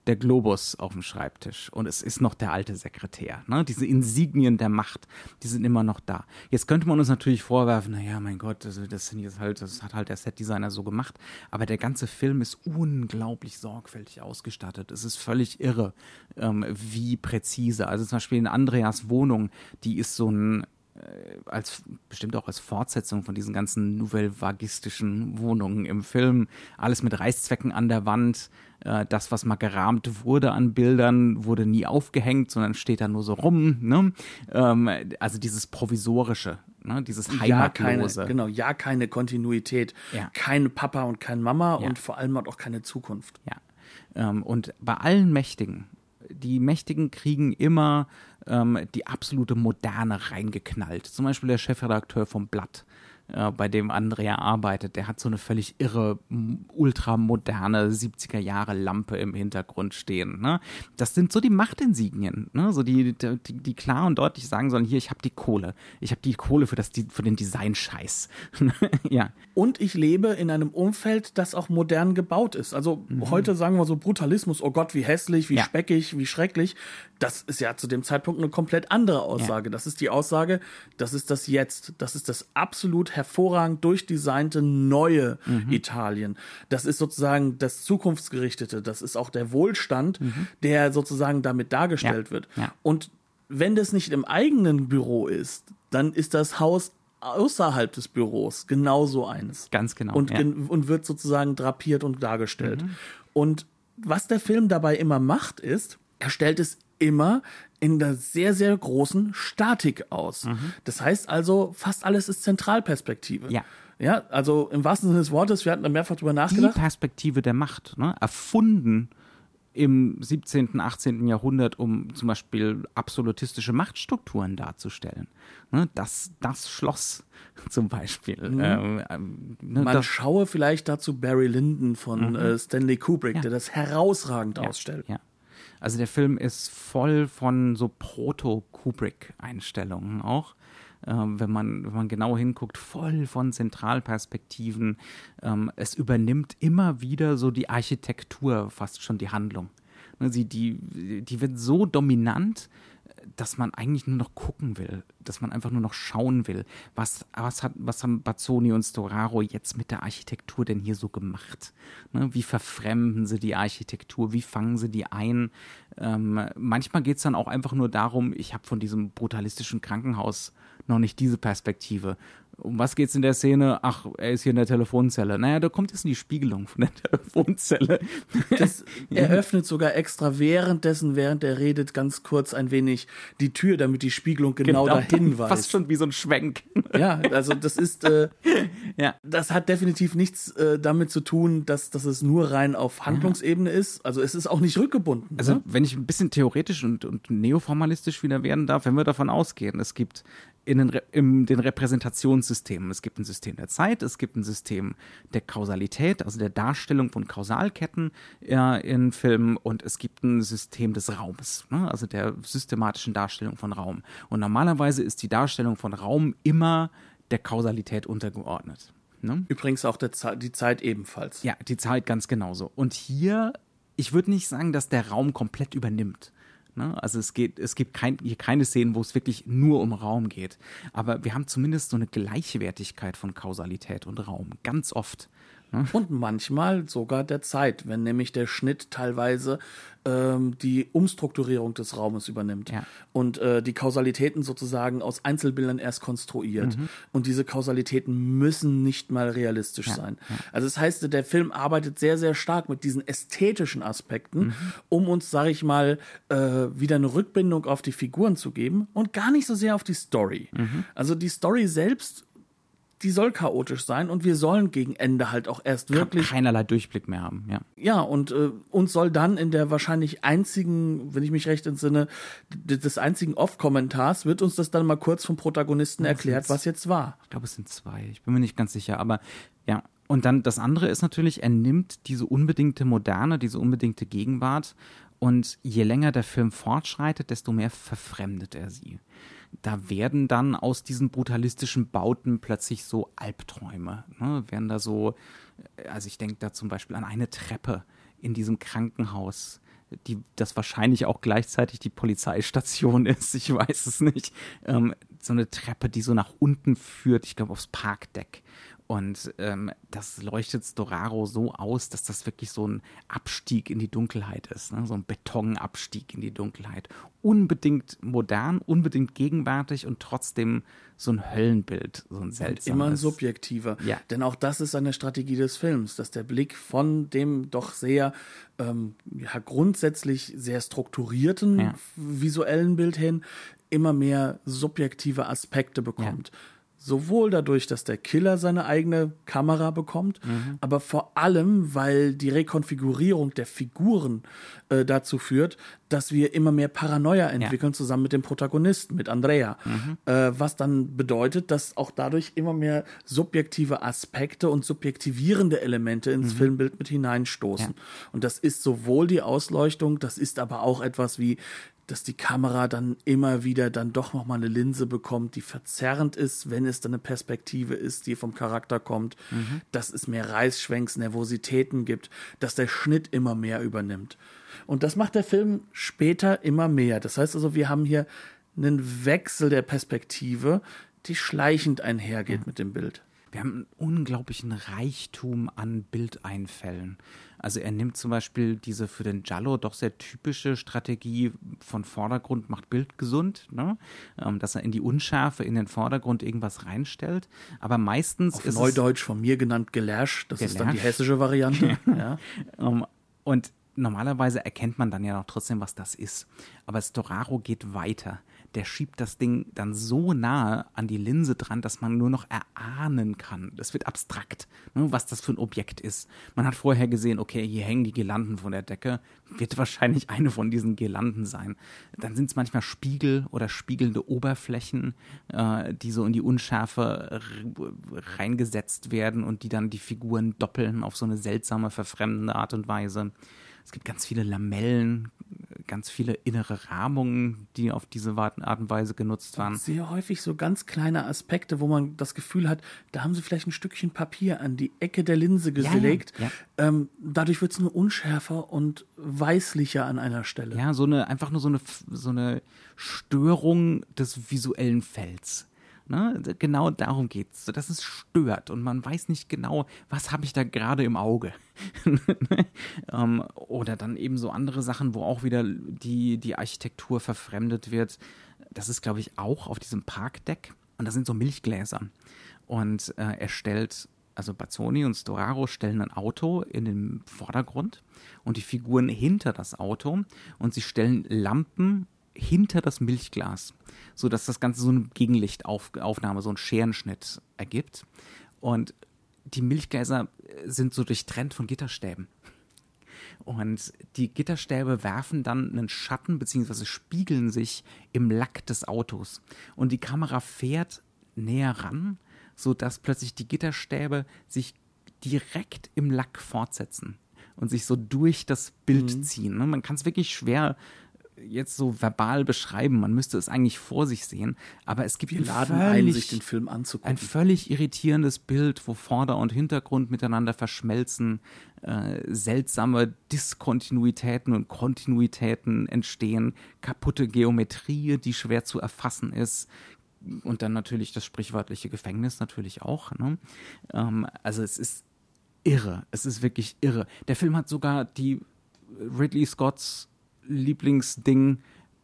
der Globus auf dem Schreibtisch und es ist noch der alte Sekretär. Ne? Diese Insignien der Macht, die sind immer noch da. Jetzt könnte man uns natürlich vorwerfen, naja, mein Gott, also das jetzt halt, das hat halt der Setdesigner so gemacht. Aber der ganze Film ist unglaublich sorgfältig ausgestattet. Es ist völlig irre, ähm, wie präzise. Also zum Beispiel in Andreas Wohnung, die ist so ein als bestimmt auch als Fortsetzung von diesen ganzen nouvelle-vagistischen Wohnungen im Film. Alles mit Reißzwecken an der Wand. Äh, das, was mal gerahmt wurde an Bildern, wurde nie aufgehängt, sondern steht da nur so rum. Ne? Ähm, also dieses Provisorische, ne? dieses Heimatlose. Ja, keine, genau, ja, keine Kontinuität. Ja. Kein Papa und kein Mama ja. und vor allem auch keine Zukunft. Ja. Ähm, und bei allen Mächtigen, die Mächtigen kriegen immer ähm, die absolute Moderne reingeknallt. Zum Beispiel der Chefredakteur vom Blatt äh, bei dem Andrea arbeitet, der hat so eine völlig irre, ultramoderne 70er Jahre Lampe im Hintergrund stehen. Ne? Das sind so die Machtinsignien, ne? so die, die, die klar und deutlich sagen sollen, hier, ich habe die Kohle. Ich habe die Kohle für, das, für den Design-Scheiß. *laughs* ja. Und ich lebe in einem Umfeld, das auch modern gebaut ist. Also mhm. heute sagen wir so Brutalismus, oh Gott, wie hässlich, wie ja. speckig, wie schrecklich. Das ist ja zu dem Zeitpunkt eine komplett andere Aussage. Ja. Das ist die Aussage, das ist das Jetzt. Das ist das absolut hervorragend durchdesignte neue mhm. Italien. Das ist sozusagen das Zukunftsgerichtete. Das ist auch der Wohlstand, mhm. der sozusagen damit dargestellt ja. wird. Ja. Und wenn das nicht im eigenen Büro ist, dann ist das Haus außerhalb des Büros genauso eines. Ganz genau. Und, ja. und wird sozusagen drapiert und dargestellt. Mhm. Und was der Film dabei immer macht, ist, er stellt es immer in einer sehr, sehr großen Statik aus. Mhm. Das heißt also, fast alles ist Zentralperspektive. Ja. Ja, also im wahrsten Sinne des Wortes, wir hatten da mehrfach drüber nachgedacht. Die Perspektive der Macht, ne? erfunden im 17., 18. Jahrhundert, um zum Beispiel absolutistische Machtstrukturen darzustellen. Ne? Das, das Schloss *laughs* zum Beispiel. Mhm. Ähm, ähm, ne, Man schaue vielleicht dazu Barry Lyndon von mhm. äh, Stanley Kubrick, ja. der das herausragend ja. ausstellt. Ja. Also der Film ist voll von so Proto-Kubrick-Einstellungen auch. Ähm, wenn, man, wenn man genau hinguckt, voll von Zentralperspektiven. Ähm, es übernimmt immer wieder so die Architektur, fast schon die Handlung. Ne, sie, die, die wird so dominant, dass man eigentlich nur noch gucken will, dass man einfach nur noch schauen will, was, was, hat, was haben Bazzoni und Storaro jetzt mit der Architektur denn hier so gemacht? Ne, wie verfremden sie die Architektur? Wie fangen sie die ein? Ähm, manchmal geht es dann auch einfach nur darum, ich habe von diesem brutalistischen Krankenhaus noch nicht diese Perspektive um was geht's in der Szene? Ach, er ist hier in der Telefonzelle. Naja, da kommt jetzt in die Spiegelung von der *laughs* Telefonzelle. Das *laughs* eröffnet sogar extra währenddessen, während er redet, ganz kurz ein wenig die Tür, damit die Spiegelung genau, genau dahin weist. Fast schon wie so ein Schwenk. Ja, also das ist, äh, *laughs* ja. das hat definitiv nichts äh, damit zu tun, dass, dass es nur rein auf Handlungsebene ist. Also es ist auch nicht rückgebunden. Also ne? wenn ich ein bisschen theoretisch und, und neoformalistisch wieder werden darf, wenn wir davon ausgehen, es gibt in den, in den Repräsentationssystemen. Es gibt ein System der Zeit, es gibt ein System der Kausalität, also der Darstellung von Kausalketten äh, in Filmen und es gibt ein System des Raumes, ne? also der systematischen Darstellung von Raum. Und normalerweise ist die Darstellung von Raum immer der Kausalität untergeordnet. Ne? Übrigens auch der, die Zeit ebenfalls. Ja, die Zeit ganz genauso. Und hier, ich würde nicht sagen, dass der Raum komplett übernimmt. Ne? Also es geht, es gibt kein, hier keine Szenen, wo es wirklich nur um Raum geht. Aber wir haben zumindest so eine Gleichwertigkeit von Kausalität und Raum. Ganz oft. Ne? Und manchmal sogar der Zeit, wenn nämlich der Schnitt teilweise ähm, die Umstrukturierung des Raumes übernimmt ja. und äh, die Kausalitäten sozusagen aus Einzelbildern erst konstruiert. Mhm. Und diese Kausalitäten müssen nicht mal realistisch ja. sein. Ja. Also das heißt, der Film arbeitet sehr, sehr stark mit diesen ästhetischen Aspekten, mhm. um uns, sage ich mal, äh, wieder eine Rückbindung auf die Figuren zu geben und gar nicht so sehr auf die Story. Mhm. Also die Story selbst die soll chaotisch sein und wir sollen gegen Ende halt auch erst wirklich keinerlei Durchblick mehr haben, ja. Ja, und äh, uns soll dann in der wahrscheinlich einzigen, wenn ich mich recht entsinne, des einzigen Off-Kommentars wird uns das dann mal kurz vom Protagonisten das erklärt, was jetzt war. Ich glaube, es sind zwei. Ich bin mir nicht ganz sicher, aber ja. Und dann das andere ist natürlich, er nimmt diese unbedingte Moderne, diese unbedingte Gegenwart und je länger der Film fortschreitet, desto mehr verfremdet er sie da werden dann aus diesen brutalistischen Bauten plötzlich so Albträume. Ne? Werden da so, also ich denke da zum Beispiel an eine Treppe in diesem Krankenhaus, die, das wahrscheinlich auch gleichzeitig die Polizeistation *laughs* ist, ich weiß es nicht. Ähm, so eine Treppe, die so nach unten führt, ich glaube aufs Parkdeck. Und ähm, das leuchtet Storaro so aus, dass das wirklich so ein Abstieg in die Dunkelheit ist, ne? so ein Betonabstieg in die Dunkelheit. Unbedingt modern, unbedingt gegenwärtig und trotzdem so ein Höllenbild, so ein seltsames. Immer ein subjektiver. Ja. Denn auch das ist eine Strategie des Films, dass der Blick von dem doch sehr ähm, ja, grundsätzlich sehr strukturierten ja. visuellen Bild hin immer mehr subjektive Aspekte bekommt. Ja. Sowohl dadurch, dass der Killer seine eigene Kamera bekommt, mhm. aber vor allem, weil die Rekonfigurierung der Figuren äh, dazu führt, dass wir immer mehr Paranoia entwickeln, ja. zusammen mit dem Protagonisten, mit Andrea. Mhm. Äh, was dann bedeutet, dass auch dadurch immer mehr subjektive Aspekte und subjektivierende Elemente ins mhm. Filmbild mit hineinstoßen. Ja. Und das ist sowohl die Ausleuchtung, das ist aber auch etwas wie dass die Kamera dann immer wieder dann doch noch mal eine Linse bekommt, die verzerrend ist, wenn es dann eine Perspektive ist, die vom Charakter kommt, mhm. dass es mehr Reißschwenks, Nervositäten gibt, dass der Schnitt immer mehr übernimmt. Und das macht der Film später immer mehr. Das heißt also, wir haben hier einen Wechsel der Perspektive, die schleichend einhergeht ja. mit dem Bild. Wir haben einen unglaublichen Reichtum an Bildeinfällen. Also er nimmt zum Beispiel diese für den Giallo doch sehr typische Strategie von Vordergrund macht Bild gesund, ne? Ähm, dass er in die Unschärfe, in den Vordergrund irgendwas reinstellt. Aber meistens Auf ist Neudeutsch von mir genannt Gelash, das Gelash. ist dann die hessische Variante. *laughs* ja. um, ähm, und normalerweise erkennt man dann ja noch trotzdem, was das ist. Aber Storaro geht weiter der schiebt das Ding dann so nahe an die Linse dran, dass man nur noch erahnen kann. Das wird abstrakt, ne, was das für ein Objekt ist. Man hat vorher gesehen, okay, hier hängen die Girlanden von der Decke, wird wahrscheinlich *laughs* eine von diesen Girlanden sein. Dann sind es manchmal Spiegel oder spiegelnde Oberflächen, äh, die so in die Unschärfe reingesetzt werden und die dann die Figuren doppeln auf so eine seltsame, verfremdende Art und Weise. Es gibt ganz viele Lamellen, ganz viele innere Rahmungen, die auf diese Art und Weise genutzt waren. Sehr häufig so ganz kleine Aspekte, wo man das Gefühl hat, da haben sie vielleicht ein Stückchen Papier an die Ecke der Linse gelegt. Ja, ja. Ähm, dadurch wird es nur unschärfer und weißlicher an einer Stelle. Ja, so eine, einfach nur so eine, so eine Störung des visuellen Felds. Ne? Genau darum geht es, dass es stört und man weiß nicht genau, was habe ich da gerade im Auge. *laughs* ähm, oder dann eben so andere Sachen, wo auch wieder die, die Architektur verfremdet wird. Das ist, glaube ich, auch auf diesem Parkdeck. Und das sind so Milchgläser. Und äh, er stellt also Bazzoni und Storaro stellen ein Auto in den Vordergrund und die Figuren hinter das Auto und sie stellen Lampen hinter das Milchglas, sodass das Ganze so eine Gegenlichtaufnahme, so einen Scherenschnitt ergibt. Und die Milchgläser sind so durchtrennt von Gitterstäben. Und die Gitterstäbe werfen dann einen Schatten bzw. spiegeln sich im Lack des Autos. Und die Kamera fährt näher ran, sodass plötzlich die Gitterstäbe sich direkt im Lack fortsetzen und sich so durch das Bild mhm. ziehen. Man kann es wirklich schwer jetzt so verbal beschreiben. Man müsste es eigentlich vor sich sehen. Aber es gibt Wir laden völlig, ein, sich den Film anzugucken. Ein völlig irritierendes Bild, wo Vorder- und Hintergrund miteinander verschmelzen, äh, seltsame Diskontinuitäten und Kontinuitäten entstehen, kaputte Geometrie, die schwer zu erfassen ist. Und dann natürlich das sprichwörtliche Gefängnis natürlich auch. Ne? Ähm, also es ist irre. Es ist wirklich irre. Der Film hat sogar die Ridley Scotts Lieblingsding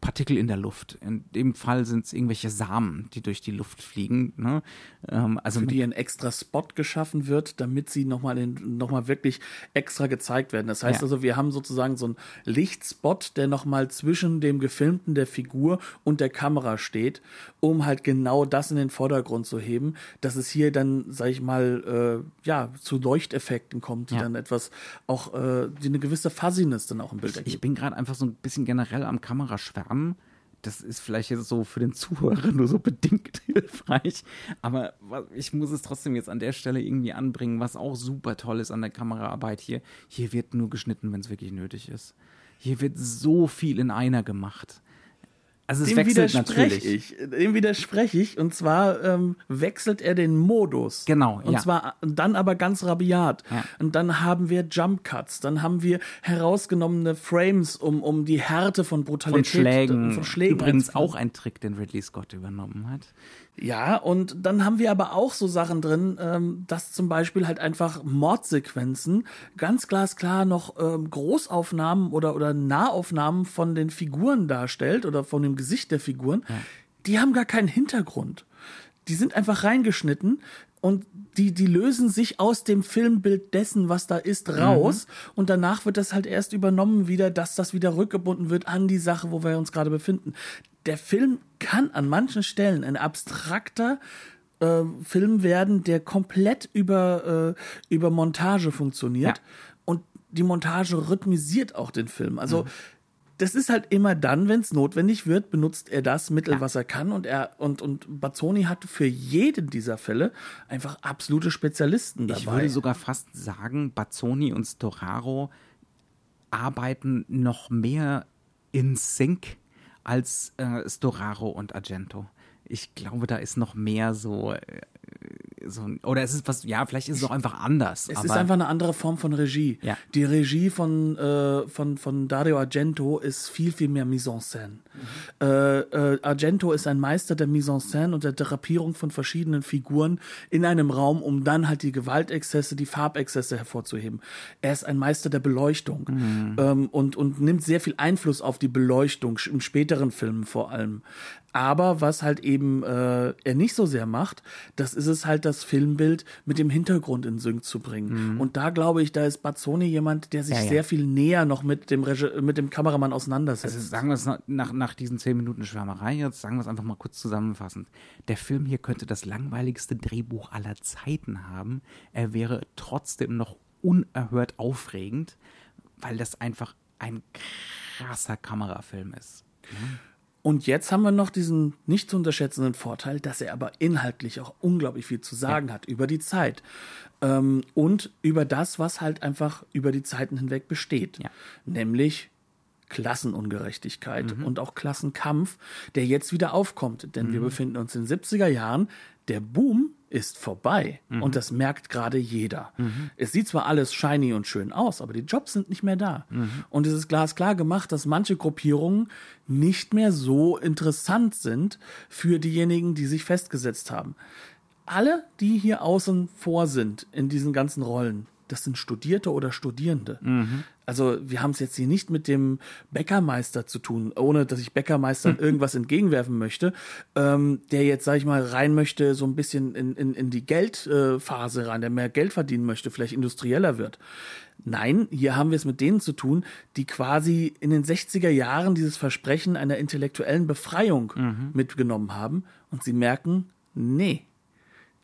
Partikel in der Luft. In dem Fall sind es irgendwelche Samen, die durch die Luft fliegen. Ne? Ähm, also Für die ein extra Spot geschaffen wird, damit sie nochmal noch mal wirklich extra gezeigt werden. Das heißt ja. also, wir haben sozusagen so einen Lichtspot, der nochmal zwischen dem Gefilmten der Figur und der Kamera steht, um halt genau das in den Vordergrund zu heben, dass es hier dann, sag ich mal, äh, ja, zu Leuchteffekten kommt, die ja. dann etwas auch, äh, die eine gewisse Fuzziness dann auch im Bild ergeben. Ich bin gerade einfach so ein bisschen generell am Kameraschwärmen haben. Das ist vielleicht jetzt so für den Zuhörer nur so bedingt *laughs* hilfreich. Aber ich muss es trotzdem jetzt an der Stelle irgendwie anbringen, was auch super toll ist an der Kameraarbeit hier. Hier wird nur geschnitten, wenn es wirklich nötig ist. Hier wird so viel in einer gemacht. Also es dem wechselt widerspreche natürlich. ich. Dem widerspreche ich. Und zwar ähm, wechselt er den Modus. Genau, Und ja. zwar dann aber ganz rabiat. Ja. Und dann haben wir Jump Cuts, dann haben wir herausgenommene Frames, um, um die Härte von Von Brutalität Schlägen. von Schlägen Übrigens auch ein Trick, den Ridley Scott übernommen hat. Ja, und dann haben wir aber auch so Sachen drin, ähm, dass zum Beispiel halt einfach Mordsequenzen ganz glasklar noch ähm, Großaufnahmen oder, oder Nahaufnahmen von den Figuren darstellt oder von dem Gesicht der Figuren. Die haben gar keinen Hintergrund. Die sind einfach reingeschnitten und die, die lösen sich aus dem Filmbild dessen, was da ist, raus. Und danach wird das halt erst übernommen wieder, dass das wieder rückgebunden wird an die Sache, wo wir uns gerade befinden. Der Film kann an manchen Stellen ein abstrakter äh, Film werden, der komplett über, äh, über Montage funktioniert. Ja. Und die Montage rhythmisiert auch den Film. Also das ist halt immer dann, wenn es notwendig wird, benutzt er das Mittel, Ja. was er kann. Und er und, und Bazzoni hat für jeden dieser Fälle einfach absolute Spezialisten dabei. Ich würde sogar fast sagen, Bazzoni und Storaro arbeiten noch mehr in Sync als äh, Storaro und Argento. Ich glaube, da ist noch mehr so, äh, so oder es ist was, ja, vielleicht ist es auch einfach anders. Es ist einfach eine andere Form von Regie. Ja. Die Regie von, äh, von, von Dario Argento ist viel, viel mehr Mise en scène. Äh, äh, Argento ist ein Meister der Mise en scène und der Drapierung von verschiedenen Figuren in einem Raum, um dann halt die Gewaltexzesse, die Farbexzesse hervorzuheben. Er ist ein Meister der Beleuchtung ähm, und, und nimmt sehr viel Einfluss auf die Beleuchtung, im späteren Filmen vor allem. Aber was halt eben äh, er nicht so sehr macht, das ist es halt, das Filmbild mit dem Hintergrund in Sync zu bringen. Und da glaube ich, da ist Bazzoni jemand, der sich Mhm. Ja, ja. sehr viel näher noch mit dem, Regi mit dem Kameramann auseinandersetzt. Also sagen wir es nach, nach, nach diesen zehn Minuten Schwärmerei jetzt, sagen wir es einfach mal kurz zusammenfassend. Der Film hier könnte das langweiligste Drehbuch aller Zeiten haben. Er wäre trotzdem noch unerhört aufregend, weil das einfach ein krasser Kamerafilm ist. Und jetzt haben wir noch diesen nicht zu unterschätzenden Vorteil, dass er aber inhaltlich auch unglaublich viel zu sagen hat über die Zeit ähm, und über das, was halt einfach über die Zeiten hinweg besteht, Ja. nämlich Klassenungerechtigkeit und auch Klassenkampf, der jetzt wieder aufkommt. Denn wir befinden uns in den 70er Jahren. Der Boom ist vorbei und das merkt gerade jeder. Es sieht zwar alles shiny und schön aus, aber die Jobs sind nicht mehr da. Und es ist glasklar gemacht, dass manche Gruppierungen nicht mehr so interessant sind für diejenigen, die sich festgesetzt haben. Alle, die hier außen vor sind in diesen ganzen Rollen, das sind Studierte oder Studierende. Also wir haben es jetzt hier nicht mit dem Bäckermeister zu tun, ohne dass ich Bäckermeistern irgendwas entgegenwerfen möchte, ähm, der jetzt, sag ich mal, rein möchte, so ein bisschen in, in, in die Geldphase äh, rein, der mehr Geld verdienen möchte, vielleicht industrieller wird. Nein, hier haben wir es mit denen zu tun, die quasi in den 60er Jahren dieses Versprechen einer intellektuellen Befreiung mitgenommen haben und sie merken, nee,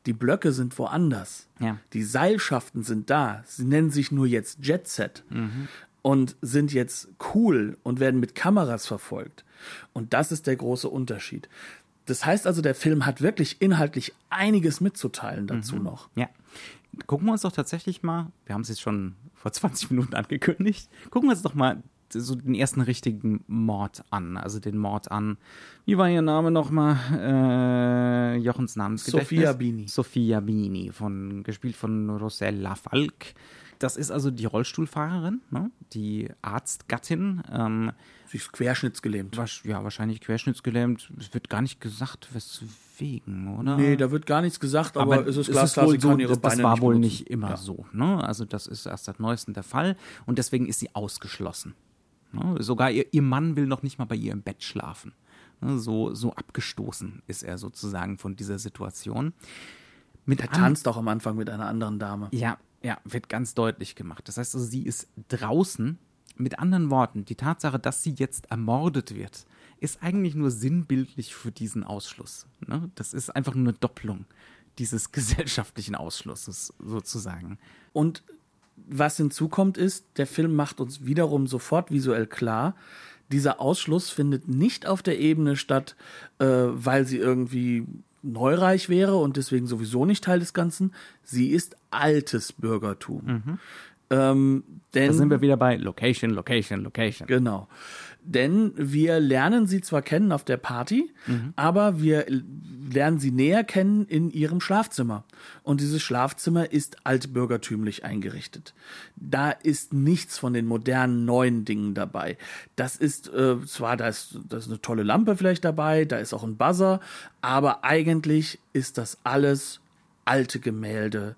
die Blöcke sind woanders. Ja. Die Seilschaften sind da. Sie nennen sich nur jetzt Jet Set und sind jetzt cool und werden mit Kameras verfolgt. Und das ist der große Unterschied. Das heißt also, der Film hat wirklich inhaltlich einiges mitzuteilen dazu noch. Ja. Gucken wir uns doch tatsächlich mal, wir haben es jetzt schon vor 20 Minuten angekündigt, gucken wir uns doch mal so den ersten richtigen Mord an. Also den Mord an, wie war ihr Name nochmal? Äh, Jochens Namensgedächtnis. Sophia Bini. Sophia Bini, von, gespielt von Rosella Falk. Das ist also die Rollstuhlfahrerin, ne? die Arztgattin. Ähm, Sie ist querschnittsgelähmt. wasch- ja, wahrscheinlich querschnittsgelähmt. Es wird gar nicht gesagt, weswegen, oder? Nee, da wird gar nichts gesagt, aber, es ist glasklar, wohl sie kann ihre das, Beine das war nicht wohl benutzen. nicht immer so. Ne? Also das ist erst seit neuestem der Fall und deswegen ist sie ausgeschlossen. Ne? Sogar ihr, ihr Mann will noch nicht mal bei ihr im Bett schlafen. Ne? So, so abgestoßen ist er sozusagen von dieser Situation. Mit Er an- tanzt auch am Anfang mit einer anderen Dame. ja, ja, wird ganz deutlich gemacht. Das heißt also, sie ist draußen. Mit anderen Worten, die Tatsache, dass sie jetzt ermordet wird, ist eigentlich nur sinnbildlich für diesen Ausschluss. Ne? Das ist einfach nur eine Doppelung dieses *laughs* gesellschaftlichen Ausschlusses sozusagen. Und was hinzukommt ist, der Film macht uns wiederum sofort visuell klar, dieser Ausschluss findet nicht auf der Ebene statt, äh, weil sie irgendwie neureich wäre und deswegen sowieso nicht Teil des Ganzen. Sie ist altes Bürgertum. Ähm, denn, da sind wir wieder bei Location, Location, Location. Genau. Denn wir lernen sie zwar kennen auf der Party, mhm. aber wir lernen sie näher kennen in ihrem Schlafzimmer. Und dieses Schlafzimmer ist altbürgertümlich eingerichtet. Da ist nichts von den modernen neuen Dingen dabei. Das ist äh, zwar, da ist, da ist eine tolle Lampe vielleicht dabei, da ist auch ein Buzzer, aber eigentlich ist das alles alte Gemälde.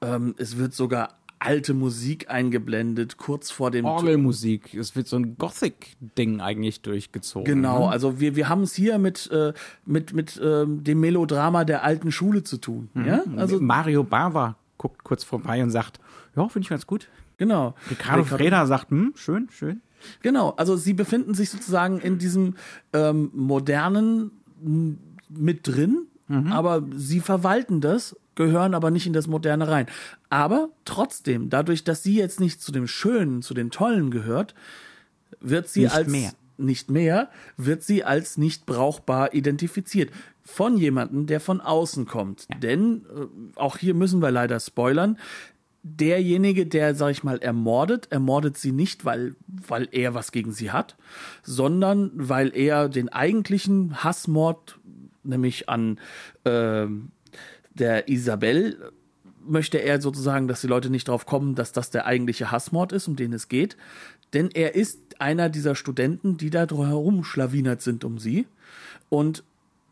Ähm, es wird sogar alte Musik eingeblendet, kurz vor dem. Orgelmusik. Es wird so ein Gothic-Ding eigentlich durchgezogen. Genau, ne? also wir, wir haben es hier mit, äh, mit, mit äh, dem Melodrama der alten Schule zu tun. Mhm. Ja? Also, Mario Bava guckt kurz vorbei und sagt, ja, finde ich ganz gut. Genau. Ricardo, Ricardo Freda sagt, hm, schön, schön. Genau, also sie befinden sich sozusagen in diesem ähm, modernen mit drin, mhm. aber sie verwalten das gehören aber nicht in das Moderne rein. Aber trotzdem, dadurch, dass sie jetzt nicht zu dem Schönen, zu den Tollen gehört, wird sie nicht als mehr. nicht mehr, wird sie als nicht brauchbar identifiziert. Von jemandem, der von außen kommt. Ja. Denn, äh, auch hier müssen wir leider spoilern, derjenige, der, sag ich mal, ermordet, ermordet sie nicht, weil, weil er was gegen sie hat, sondern weil er den eigentlichen Hassmord, nämlich an äh, der Isabel möchte er sozusagen, dass die Leute nicht drauf kommen, dass das der eigentliche Hassmord ist, um den es geht. Denn er ist einer dieser Studenten, die da drumherum schlawinert sind um sie. Und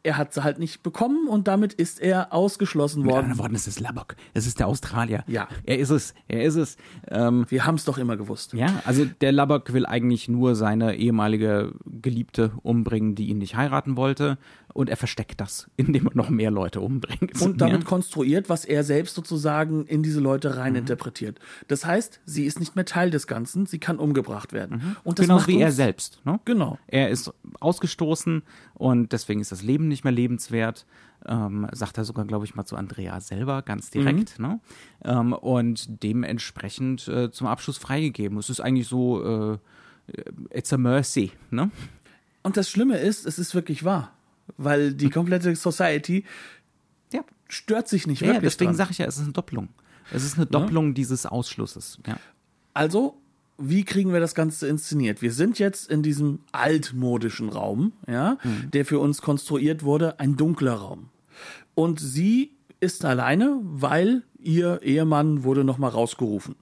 er hat sie halt nicht bekommen und damit ist er ausgeschlossen worden. Mit anderen Worten, es ist Labok. Es ist der Australier. Ja. Er ist es. Er ist es. Ähm, Wir haben es doch immer gewusst. Ja, also der Labok will eigentlich nur seine ehemalige Geliebte umbringen, die ihn nicht heiraten wollte und er versteckt das, *laughs* indem er noch mehr Leute umbringt. Und damit ja. konstruiert, was er selbst sozusagen in diese Leute reininterpretiert. Mhm. Das heißt, sie ist nicht mehr Teil des Ganzen, sie kann umgebracht werden. Mhm. Und das genau wie er selbst. Ne? Genau. Er ist ausgestoßen und deswegen ist das Leben nicht mehr lebenswert. Ähm, sagt er sogar, glaube ich, mal zu Andrea selber ganz direkt. Mhm. Ne? Ähm, und dementsprechend äh, zum Abschluss freigegeben. Es ist eigentlich so, äh, it's a mercy. Ne? Und das Schlimme ist, es ist wirklich wahr weil die komplette Society ja. stört sich nicht wirklich. Ja, deswegen sage ich ja, es ist eine Doppelung. Es ist eine Doppelung ja. dieses Ausschlusses. Ja. Also, wie kriegen wir das Ganze inszeniert? Wir sind jetzt in diesem altmodischen Raum, ja, mhm. der für uns konstruiert wurde, ein dunkler Raum. Und sie ist alleine, weil ihr Ehemann wurde nochmal rausgerufen.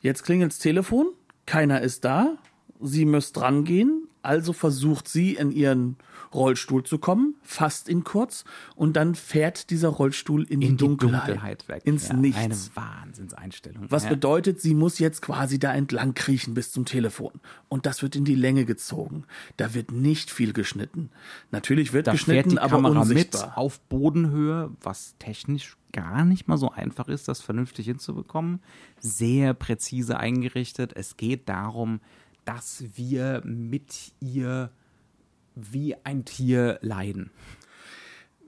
Jetzt klingelt's Telefon, keiner ist da, sie müsst rangehen, also versucht sie in ihren Rollstuhl zu kommen, fast in kurz, und dann fährt dieser Rollstuhl in, in die, Dunkelheit, Dunkelheit weg. ins ja, Nichts. Eine Wahnsinnseinstellung. Was ja. bedeutet, sie muss jetzt quasi da entlang kriechen bis zum Telefon. Und das wird in die Länge gezogen. Da wird nicht viel geschnitten. Natürlich wird da geschnitten, fährt die aber Kamera unsichtbar. mit auf Bodenhöhe, was technisch gar nicht mal so einfach ist, das vernünftig hinzubekommen. Sehr präzise eingerichtet. Es geht darum, dass wir mit ihr wie ein Tier leiden.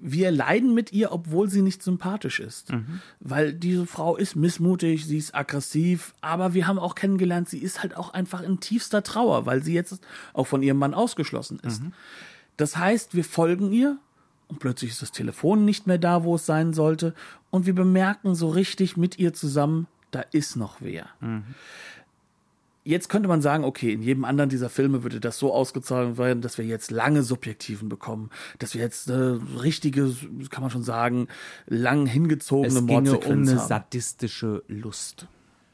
Wir leiden mit ihr, obwohl sie nicht sympathisch ist. Mhm. Weil diese Frau ist missmutig, sie ist aggressiv, aber wir haben auch kennengelernt, sie ist halt auch einfach in tiefster Trauer, weil sie jetzt auch von ihrem Mann ausgeschlossen ist. Mhm. Das heißt, wir folgen ihr und plötzlich ist das Telefon nicht mehr da, wo es sein sollte und wir bemerken so richtig mit ihr zusammen, da ist noch wer. Mhm. Jetzt könnte man sagen, okay, in jedem anderen dieser Filme würde das so ausgezahlt werden, dass wir jetzt lange Subjektiven bekommen, dass wir jetzt eine richtige, kann man schon sagen, lang hingezogene es Mordsequenz um eine haben. sadistische Lust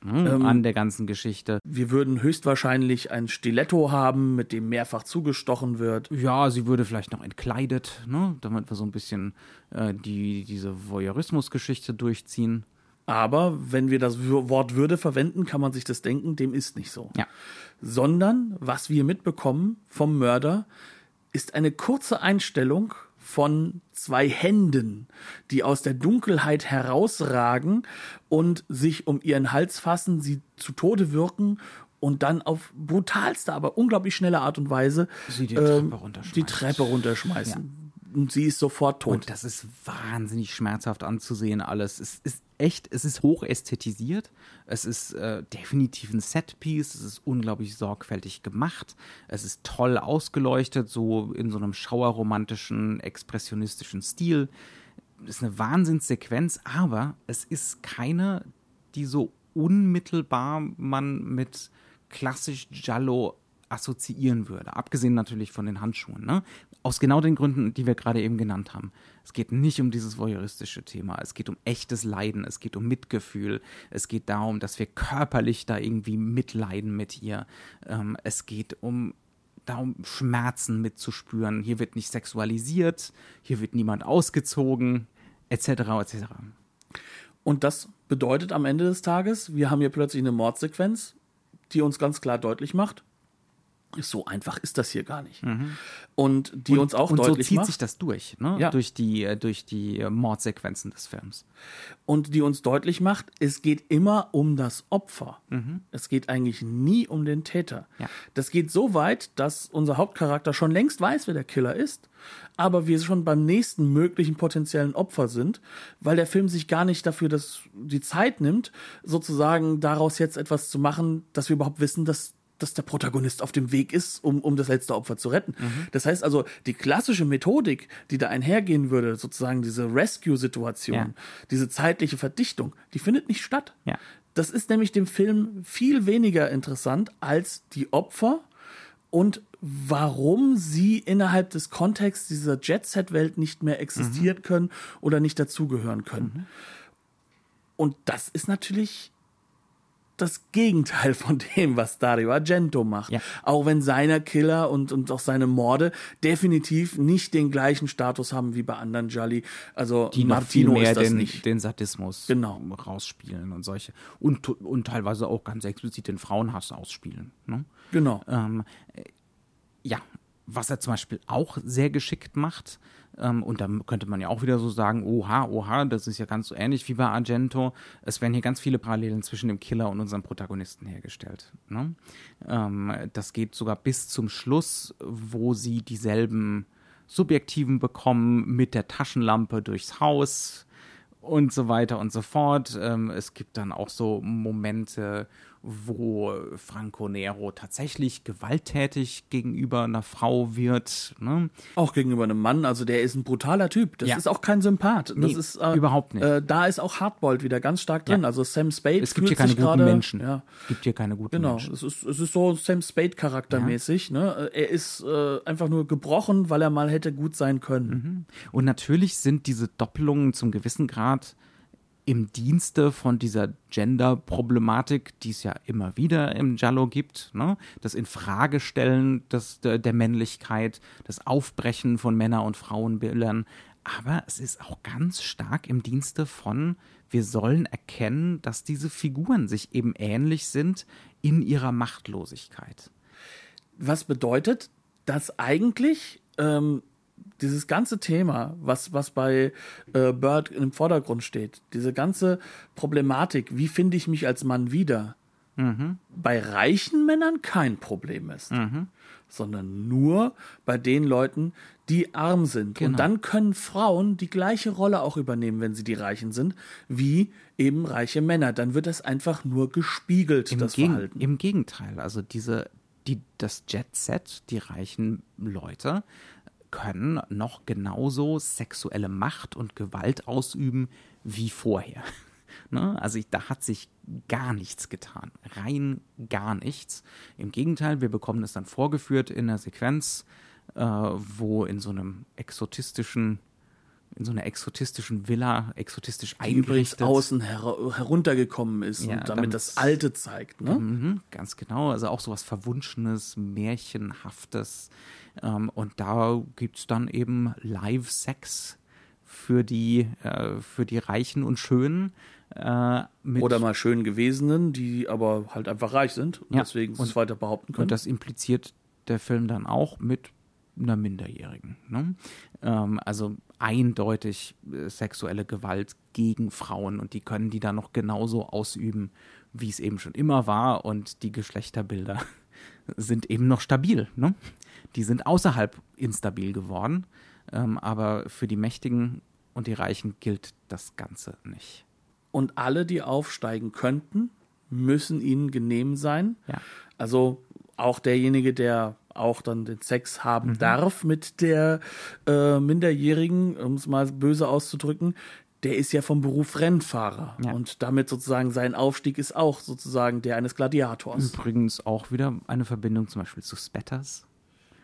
ne, ähm, an der ganzen Geschichte. Wir würden höchstwahrscheinlich ein Stiletto haben, mit dem mehrfach zugestochen wird. Ja, sie würde vielleicht noch entkleidet, ne, damit wir so ein bisschen äh, die, diese Voyeurismus-Geschichte durchziehen. Aber wenn wir das Wort Würde verwenden, kann man sich das denken, dem ist nicht so. Ja. Sondern was wir mitbekommen vom Mörder, ist eine kurze Einstellung von zwei Händen, die aus der Dunkelheit herausragen und sich um ihren Hals fassen, sie zu Tode wirken und dann auf brutalste, aber unglaublich schnelle Art und Weise die, ähm, Treppe die Treppe runterschmeißen. Ja und sie ist sofort tot. Und das ist wahnsinnig schmerzhaft anzusehen alles. Es ist echt, es ist hoch ästhetisiert. Es ist äh, definitiv ein Setpiece. Es ist unglaublich sorgfältig gemacht. Es ist toll ausgeleuchtet, so in so einem schauerromantischen, expressionistischen Stil. Es ist eine Wahnsinnssequenz, aber es ist keine, die so unmittelbar man mit klassisch Giallo assoziieren würde. Abgesehen natürlich von den Handschuhen. Ne? Aus genau den Gründen, die wir gerade eben genannt haben. Es geht nicht um dieses voyeuristische Thema. Es geht um echtes Leiden. Es geht um Mitgefühl. Es geht darum, dass wir körperlich da irgendwie mitleiden mit ihr. Ähm, es geht um darum, Schmerzen mitzuspüren. Hier wird nicht sexualisiert. Hier wird niemand ausgezogen. Etc. etc. Und das bedeutet am Ende des Tages, wir haben hier plötzlich eine Mordsequenz, die uns ganz klar deutlich macht, so einfach ist das hier gar nicht. Mhm. Und die und, uns auch und deutlich so zieht macht, sich das durch, ne? ja. durch, die, äh, durch die äh, Mordsequenzen des Films. Und die uns deutlich macht, es geht immer um das Opfer. Mhm. Es geht eigentlich nie um den Täter. Ja. Das geht so weit, dass unser Hauptcharakter schon längst weiß, wer der Killer ist, aber wir schon beim nächsten möglichen potenziellen Opfer sind, weil der Film sich gar nicht dafür das, die Zeit nimmt, sozusagen daraus jetzt etwas zu machen, dass wir überhaupt wissen, dass dass der Protagonist auf dem Weg ist, um, um das letzte Opfer zu retten. Mhm. Das heißt also, die klassische Methodik, die da einhergehen würde, sozusagen diese Rescue-Situation, ja. diese zeitliche Verdichtung, die findet nicht statt. Ja. Das ist nämlich dem Film viel weniger interessant als die Opfer und warum sie innerhalb des Kontexts dieser Jet-Set-Welt nicht mehr existieren mhm. können oder nicht dazugehören können. Mhm. Und das ist natürlich das Gegenteil von dem, was Dario Argento macht. Ja. Auch wenn seine Killer und, und auch seine Morde definitiv nicht den gleichen Status haben wie bei anderen Jolly. Also die Martino noch viel mehr ist das den, nicht. den Sadismus genau. rausspielen und solche. Und, und teilweise auch ganz explizit den Frauenhass ausspielen. Ne? Genau. Ähm, ja, was er zum Beispiel auch sehr geschickt macht, ähm, und da könnte man ja auch wieder so sagen, oha, oha, das ist ja ganz so ähnlich wie bei Argento. Es werden hier ganz viele Parallelen zwischen dem Killer und unserem Protagonisten hergestellt. Ne? Ähm, das geht sogar bis zum Schluss, wo sie dieselben Subjektiven bekommen mit der Taschenlampe durchs Haus und so weiter und so fort. Ähm, es gibt dann auch so Momente, wo Franco Nero tatsächlich gewalttätig gegenüber einer Frau wird. Ne? Auch gegenüber einem Mann, also der ist ein brutaler Typ. Das ja. ist auch kein Sympath. Das nee, ist äh, überhaupt nicht. Äh, da ist auch Hardboiled wieder ganz stark drin. Ja. Also Sam Spade. Es gibt hier keine guten grade, Menschen. Ja. Es gibt hier keine guten genau. Menschen. Genau. Es ist, es ist so Sam Spade charaktermäßig. Ne? Er ist äh, einfach nur gebrochen, weil er mal hätte gut sein können. Mhm. Und natürlich sind diese Doppelungen zum gewissen Grad im Dienste von dieser Gender-Problematik, die es ja immer wieder im Jallo gibt, ne? das Infragestellen des, der, der Männlichkeit, das Aufbrechen von Männer- und Frauenbildern. Aber es ist auch ganz stark im Dienste von, wir sollen erkennen, dass diese Figuren sich eben ähnlich sind in ihrer Machtlosigkeit. Was bedeutet, dass eigentlich ähm, dieses ganze Thema, was, was bei äh, Bird im Vordergrund steht, diese ganze Problematik, wie finde ich mich als Mann wieder, mhm. bei reichen Männern kein Problem ist, mhm. sondern nur bei den Leuten, die arm sind. Genau. Und dann können Frauen die gleiche Rolle auch übernehmen, wenn sie die Reichen sind, wie eben reiche Männer. Dann wird das einfach nur gespiegelt, Im das Geg Verhalten. Im Gegenteil, also diese, die, das Jet Set, die reichen Leute, können noch genauso sexuelle Macht und Gewalt ausüben wie vorher. *laughs* Ne? Also ich, da hat sich gar nichts getan. Rein gar nichts. Im Gegenteil, wir bekommen es dann vorgeführt in einer Sequenz, äh, wo in so einem exotistischen in so einer exotistischen Villa, exotisch die eingerichtet. außen her heruntergekommen ist ja, und damit, damit, das Alte zeigt. Ne? Mhm, ganz genau. Also auch so was Verwunschenes, Märchenhaftes. Ähm, und da gibt es dann eben Live-Sex für die, äh, für die Reichen und Schönen. Äh, Oder mal schön gewesenen, die aber halt einfach reich sind und ja, deswegen es weiter behaupten können. Und das impliziert der Film dann auch mit einer Minderjährigen. Ne? Ähm, also eindeutig äh, sexuelle Gewalt gegen Frauen und die können die dann noch genauso ausüben, wie es eben schon immer war und die Geschlechterbilder sind eben noch stabil. Ne? Die sind außerhalb instabil geworden, ähm, aber für die Mächtigen und die Reichen gilt das Ganze nicht. Und alle, die aufsteigen könnten, müssen ihnen genehm sein. Ja. Also auch derjenige, der auch dann den Sex haben mhm. darf mit der äh, Minderjährigen, um es mal böse auszudrücken, der ist ja vom Beruf Rennfahrer. Ja. Und damit sozusagen sein Aufstieg ist auch sozusagen der eines Gladiators. Übrigens auch wieder eine Verbindung zum Beispiel zu Spetters.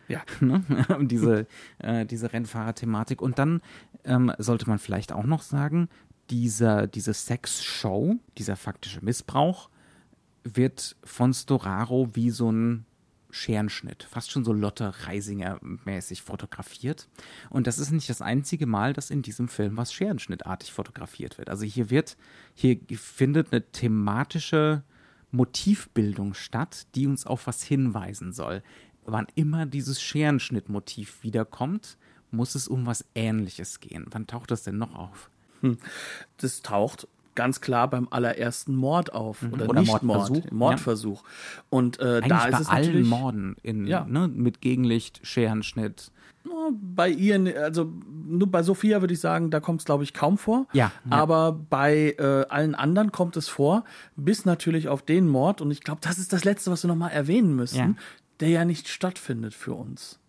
Ja. *laughs* Ne? *laughs* diese, äh, diese Rennfahrer-Thematik. Und dann ähm, sollte man vielleicht auch noch sagen, dieser, diese Sex-Show, dieser faktische Missbrauch, wird von Storaro wie so ein Scherenschnitt, fast schon so Lotte Reisinger-mäßig fotografiert. Und das ist nicht das einzige Mal, dass in diesem Film was Scherenschnittartig fotografiert wird. Also hier wird, hier findet eine thematische Motivbildung statt, die uns auf was hinweisen soll. Wann immer dieses Scherenschnittmotiv wiederkommt, muss es um was Ähnliches gehen. Wann taucht das denn noch auf? Das taucht ganz klar beim allerersten Mord auf. Oder, Mhm. Oder nicht Mordversuch. Mord, Mordversuch. Und äh, da ist bei es allen Morden in, Ja. ne, mit Gegenlicht, Scherenschnitt. bei ihr, also nur bei Sophia würde ich sagen, da kommt es, glaube ich, kaum vor. Ja, ja. Aber bei äh, allen anderen kommt es vor, bis natürlich auf den Mord. Und ich glaube, das ist das Letzte, was wir nochmal erwähnen müssen, Ja. Mhm. der ja nicht stattfindet für uns.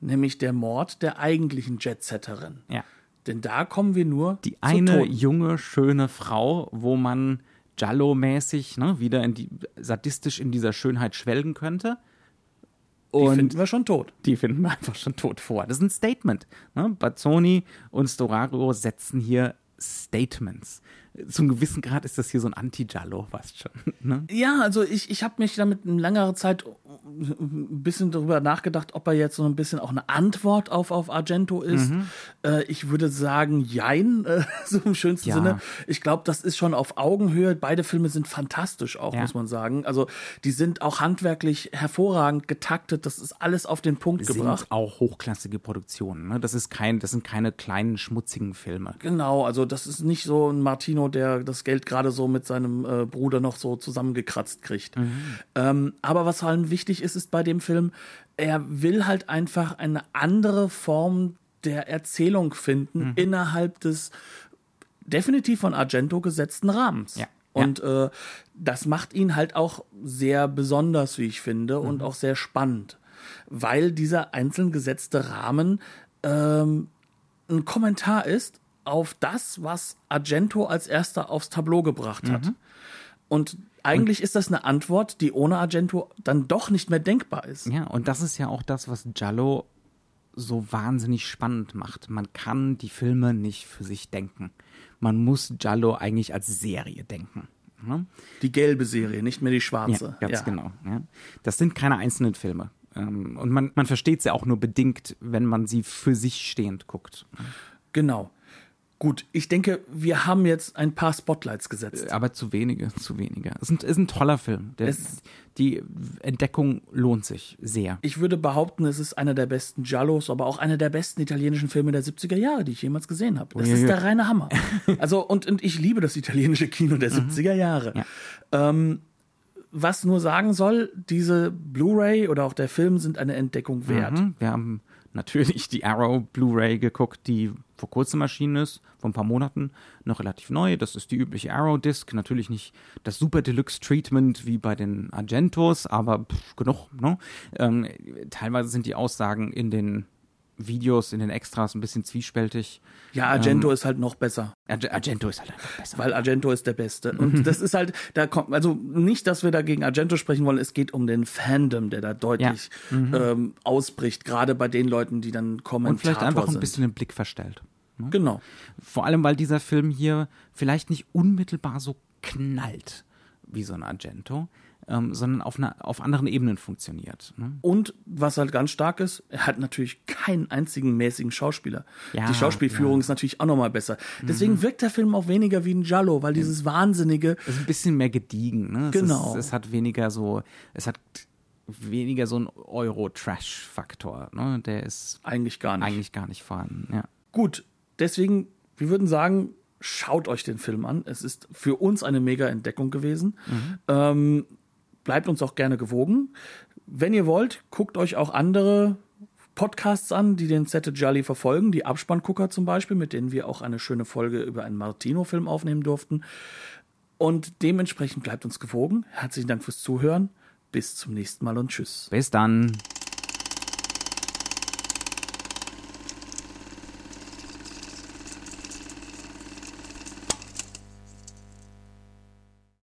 Nämlich der Mord der eigentlichen Jetsetterin. Ja. Denn da kommen wir nur Die eine Toten. junge, schöne Frau, wo man Giallo-mäßig ne, wieder in die, sadistisch in dieser Schönheit schwelgen könnte. Die Und finden wir schon tot. die finden wir einfach schon tot vor. Das ist ein Statement. Ne? Bazzoni und Storaro setzen hier Statements. Zum gewissen Grad ist das hier so ein Anti-Giallo, weißt schon. Ne? Ja, also ich, ich habe mich damit eine längere Zeit ein bisschen darüber nachgedacht, ob er jetzt so ein bisschen auch eine Antwort auf, auf Argento ist. Äh, ich würde sagen, jein, *laughs* äh, so im schönsten Ja. Sinne. Ich glaube, das ist schon auf Augenhöhe. Beide Filme sind fantastisch auch, Ja. muss man sagen. Also die sind auch handwerklich hervorragend getaktet. Das ist alles auf den Punkt gebracht. Sind auch hochklassige Produktionen. Ne? Das, ist kein, das sind keine kleinen, schmutzigen Filme. Genau, also das ist nicht so ein Martino, der das Geld gerade so mit seinem äh, Bruder noch so zusammengekratzt kriegt. Ähm, aber was vor allem wichtig ist, ist bei dem Film, er will halt einfach eine andere Form der Erzählung finden innerhalb des definitiv von Argento gesetzten Rahmens. Ja. Und äh, das macht ihn halt auch sehr besonders, wie ich finde, Mhm. und auch sehr spannend, weil dieser einzeln gesetzte Rahmen ähm, ein Kommentar ist auf das, was Argento als erster aufs Tableau gebracht hat. Mhm. Und eigentlich ist das eine Antwort, die ohne Argento dann doch nicht mehr denkbar ist. Ja, und das ist ja auch das, was Giallo so wahnsinnig spannend macht. Man kann die Filme nicht für sich denken. Man muss Giallo eigentlich als Serie denken. Ne? Die gelbe Serie, nicht mehr die schwarze. Ja, ganz genau. Ja. Das sind keine einzelnen Filme. Ähm, Und man, man versteht sie auch nur bedingt, wenn man sie für sich stehend guckt. Genau. Gut, ich denke, wir haben jetzt ein paar Spotlights gesetzt. Aber zu wenige, zu wenige. Es ist ein, ist ein toller Film. Der, die Entdeckung lohnt sich sehr. Ich würde behaupten, es ist einer der besten Giallos, aber auch einer der besten italienischen Filme der 70er Jahre, die ich jemals gesehen habe. Das ist Uiuiui. der reine Hammer. *laughs* Also, und, und ich liebe das italienische Kino der 70er Jahre. Ähm, was nur sagen soll, diese Blu-ray oder auch der Film sind eine Entdeckung wert. Mhm. Wir haben natürlich die Arrow Blu-ray geguckt, die vor kurzem erschienen ist, vor ein paar Monaten, noch relativ neu. Das ist die übliche Arrow-Disc. Natürlich nicht das Super Deluxe-Treatment wie bei den Argentos, aber pff, genug. Ne? Ähm, teilweise sind die Aussagen in den Videos, in den Extras ein bisschen zwiespältig. Ja, Argento ist halt noch besser. Arge- Argento ist halt einfach besser. Weil Argento ist der Beste. Und *laughs* das ist halt, da kommt, also nicht, dass wir da gegen Argento sprechen wollen, es geht um den Fandom, der da deutlich ähm, ausbricht, gerade bei den Leuten, die dann Kommentator Und vielleicht einfach ein sind. bisschen den Blick verstellt. Genau. Vor allem, weil dieser Film hier vielleicht nicht unmittelbar so knallt wie so ein Argento, ähm, sondern auf, einer, auf anderen Ebenen funktioniert. Ne? Und was halt ganz stark ist, er hat natürlich keinen einzigen mäßigen Schauspieler. Ja, Die Schauspielführung ja. ist natürlich auch nochmal besser. Deswegen wirkt der Film auch weniger wie ein Giallo, weil dieses wahnsinnige, Es ist ein bisschen mehr gediegen. Ne? Es Genau. Ist, es hat weniger so, es hat weniger so einen Euro-Trash-Faktor. Ne? Der ist eigentlich gar nicht. eigentlich gar nicht vorhanden. Ja. Gut, deswegen, wir würden sagen, schaut euch den Film an. Es ist für uns eine mega Entdeckung gewesen. Ähm, bleibt uns auch gerne gewogen. Wenn ihr wollt, guckt euch auch andere Podcasts an, die den Sette Jolly verfolgen, die Abspanngucker zum Beispiel, mit denen wir auch eine schöne Folge über einen Martino-Film aufnehmen durften. Und dementsprechend bleibt uns gewogen. Herzlichen Dank fürs Zuhören. Bis zum nächsten Mal und tschüss. Bis dann.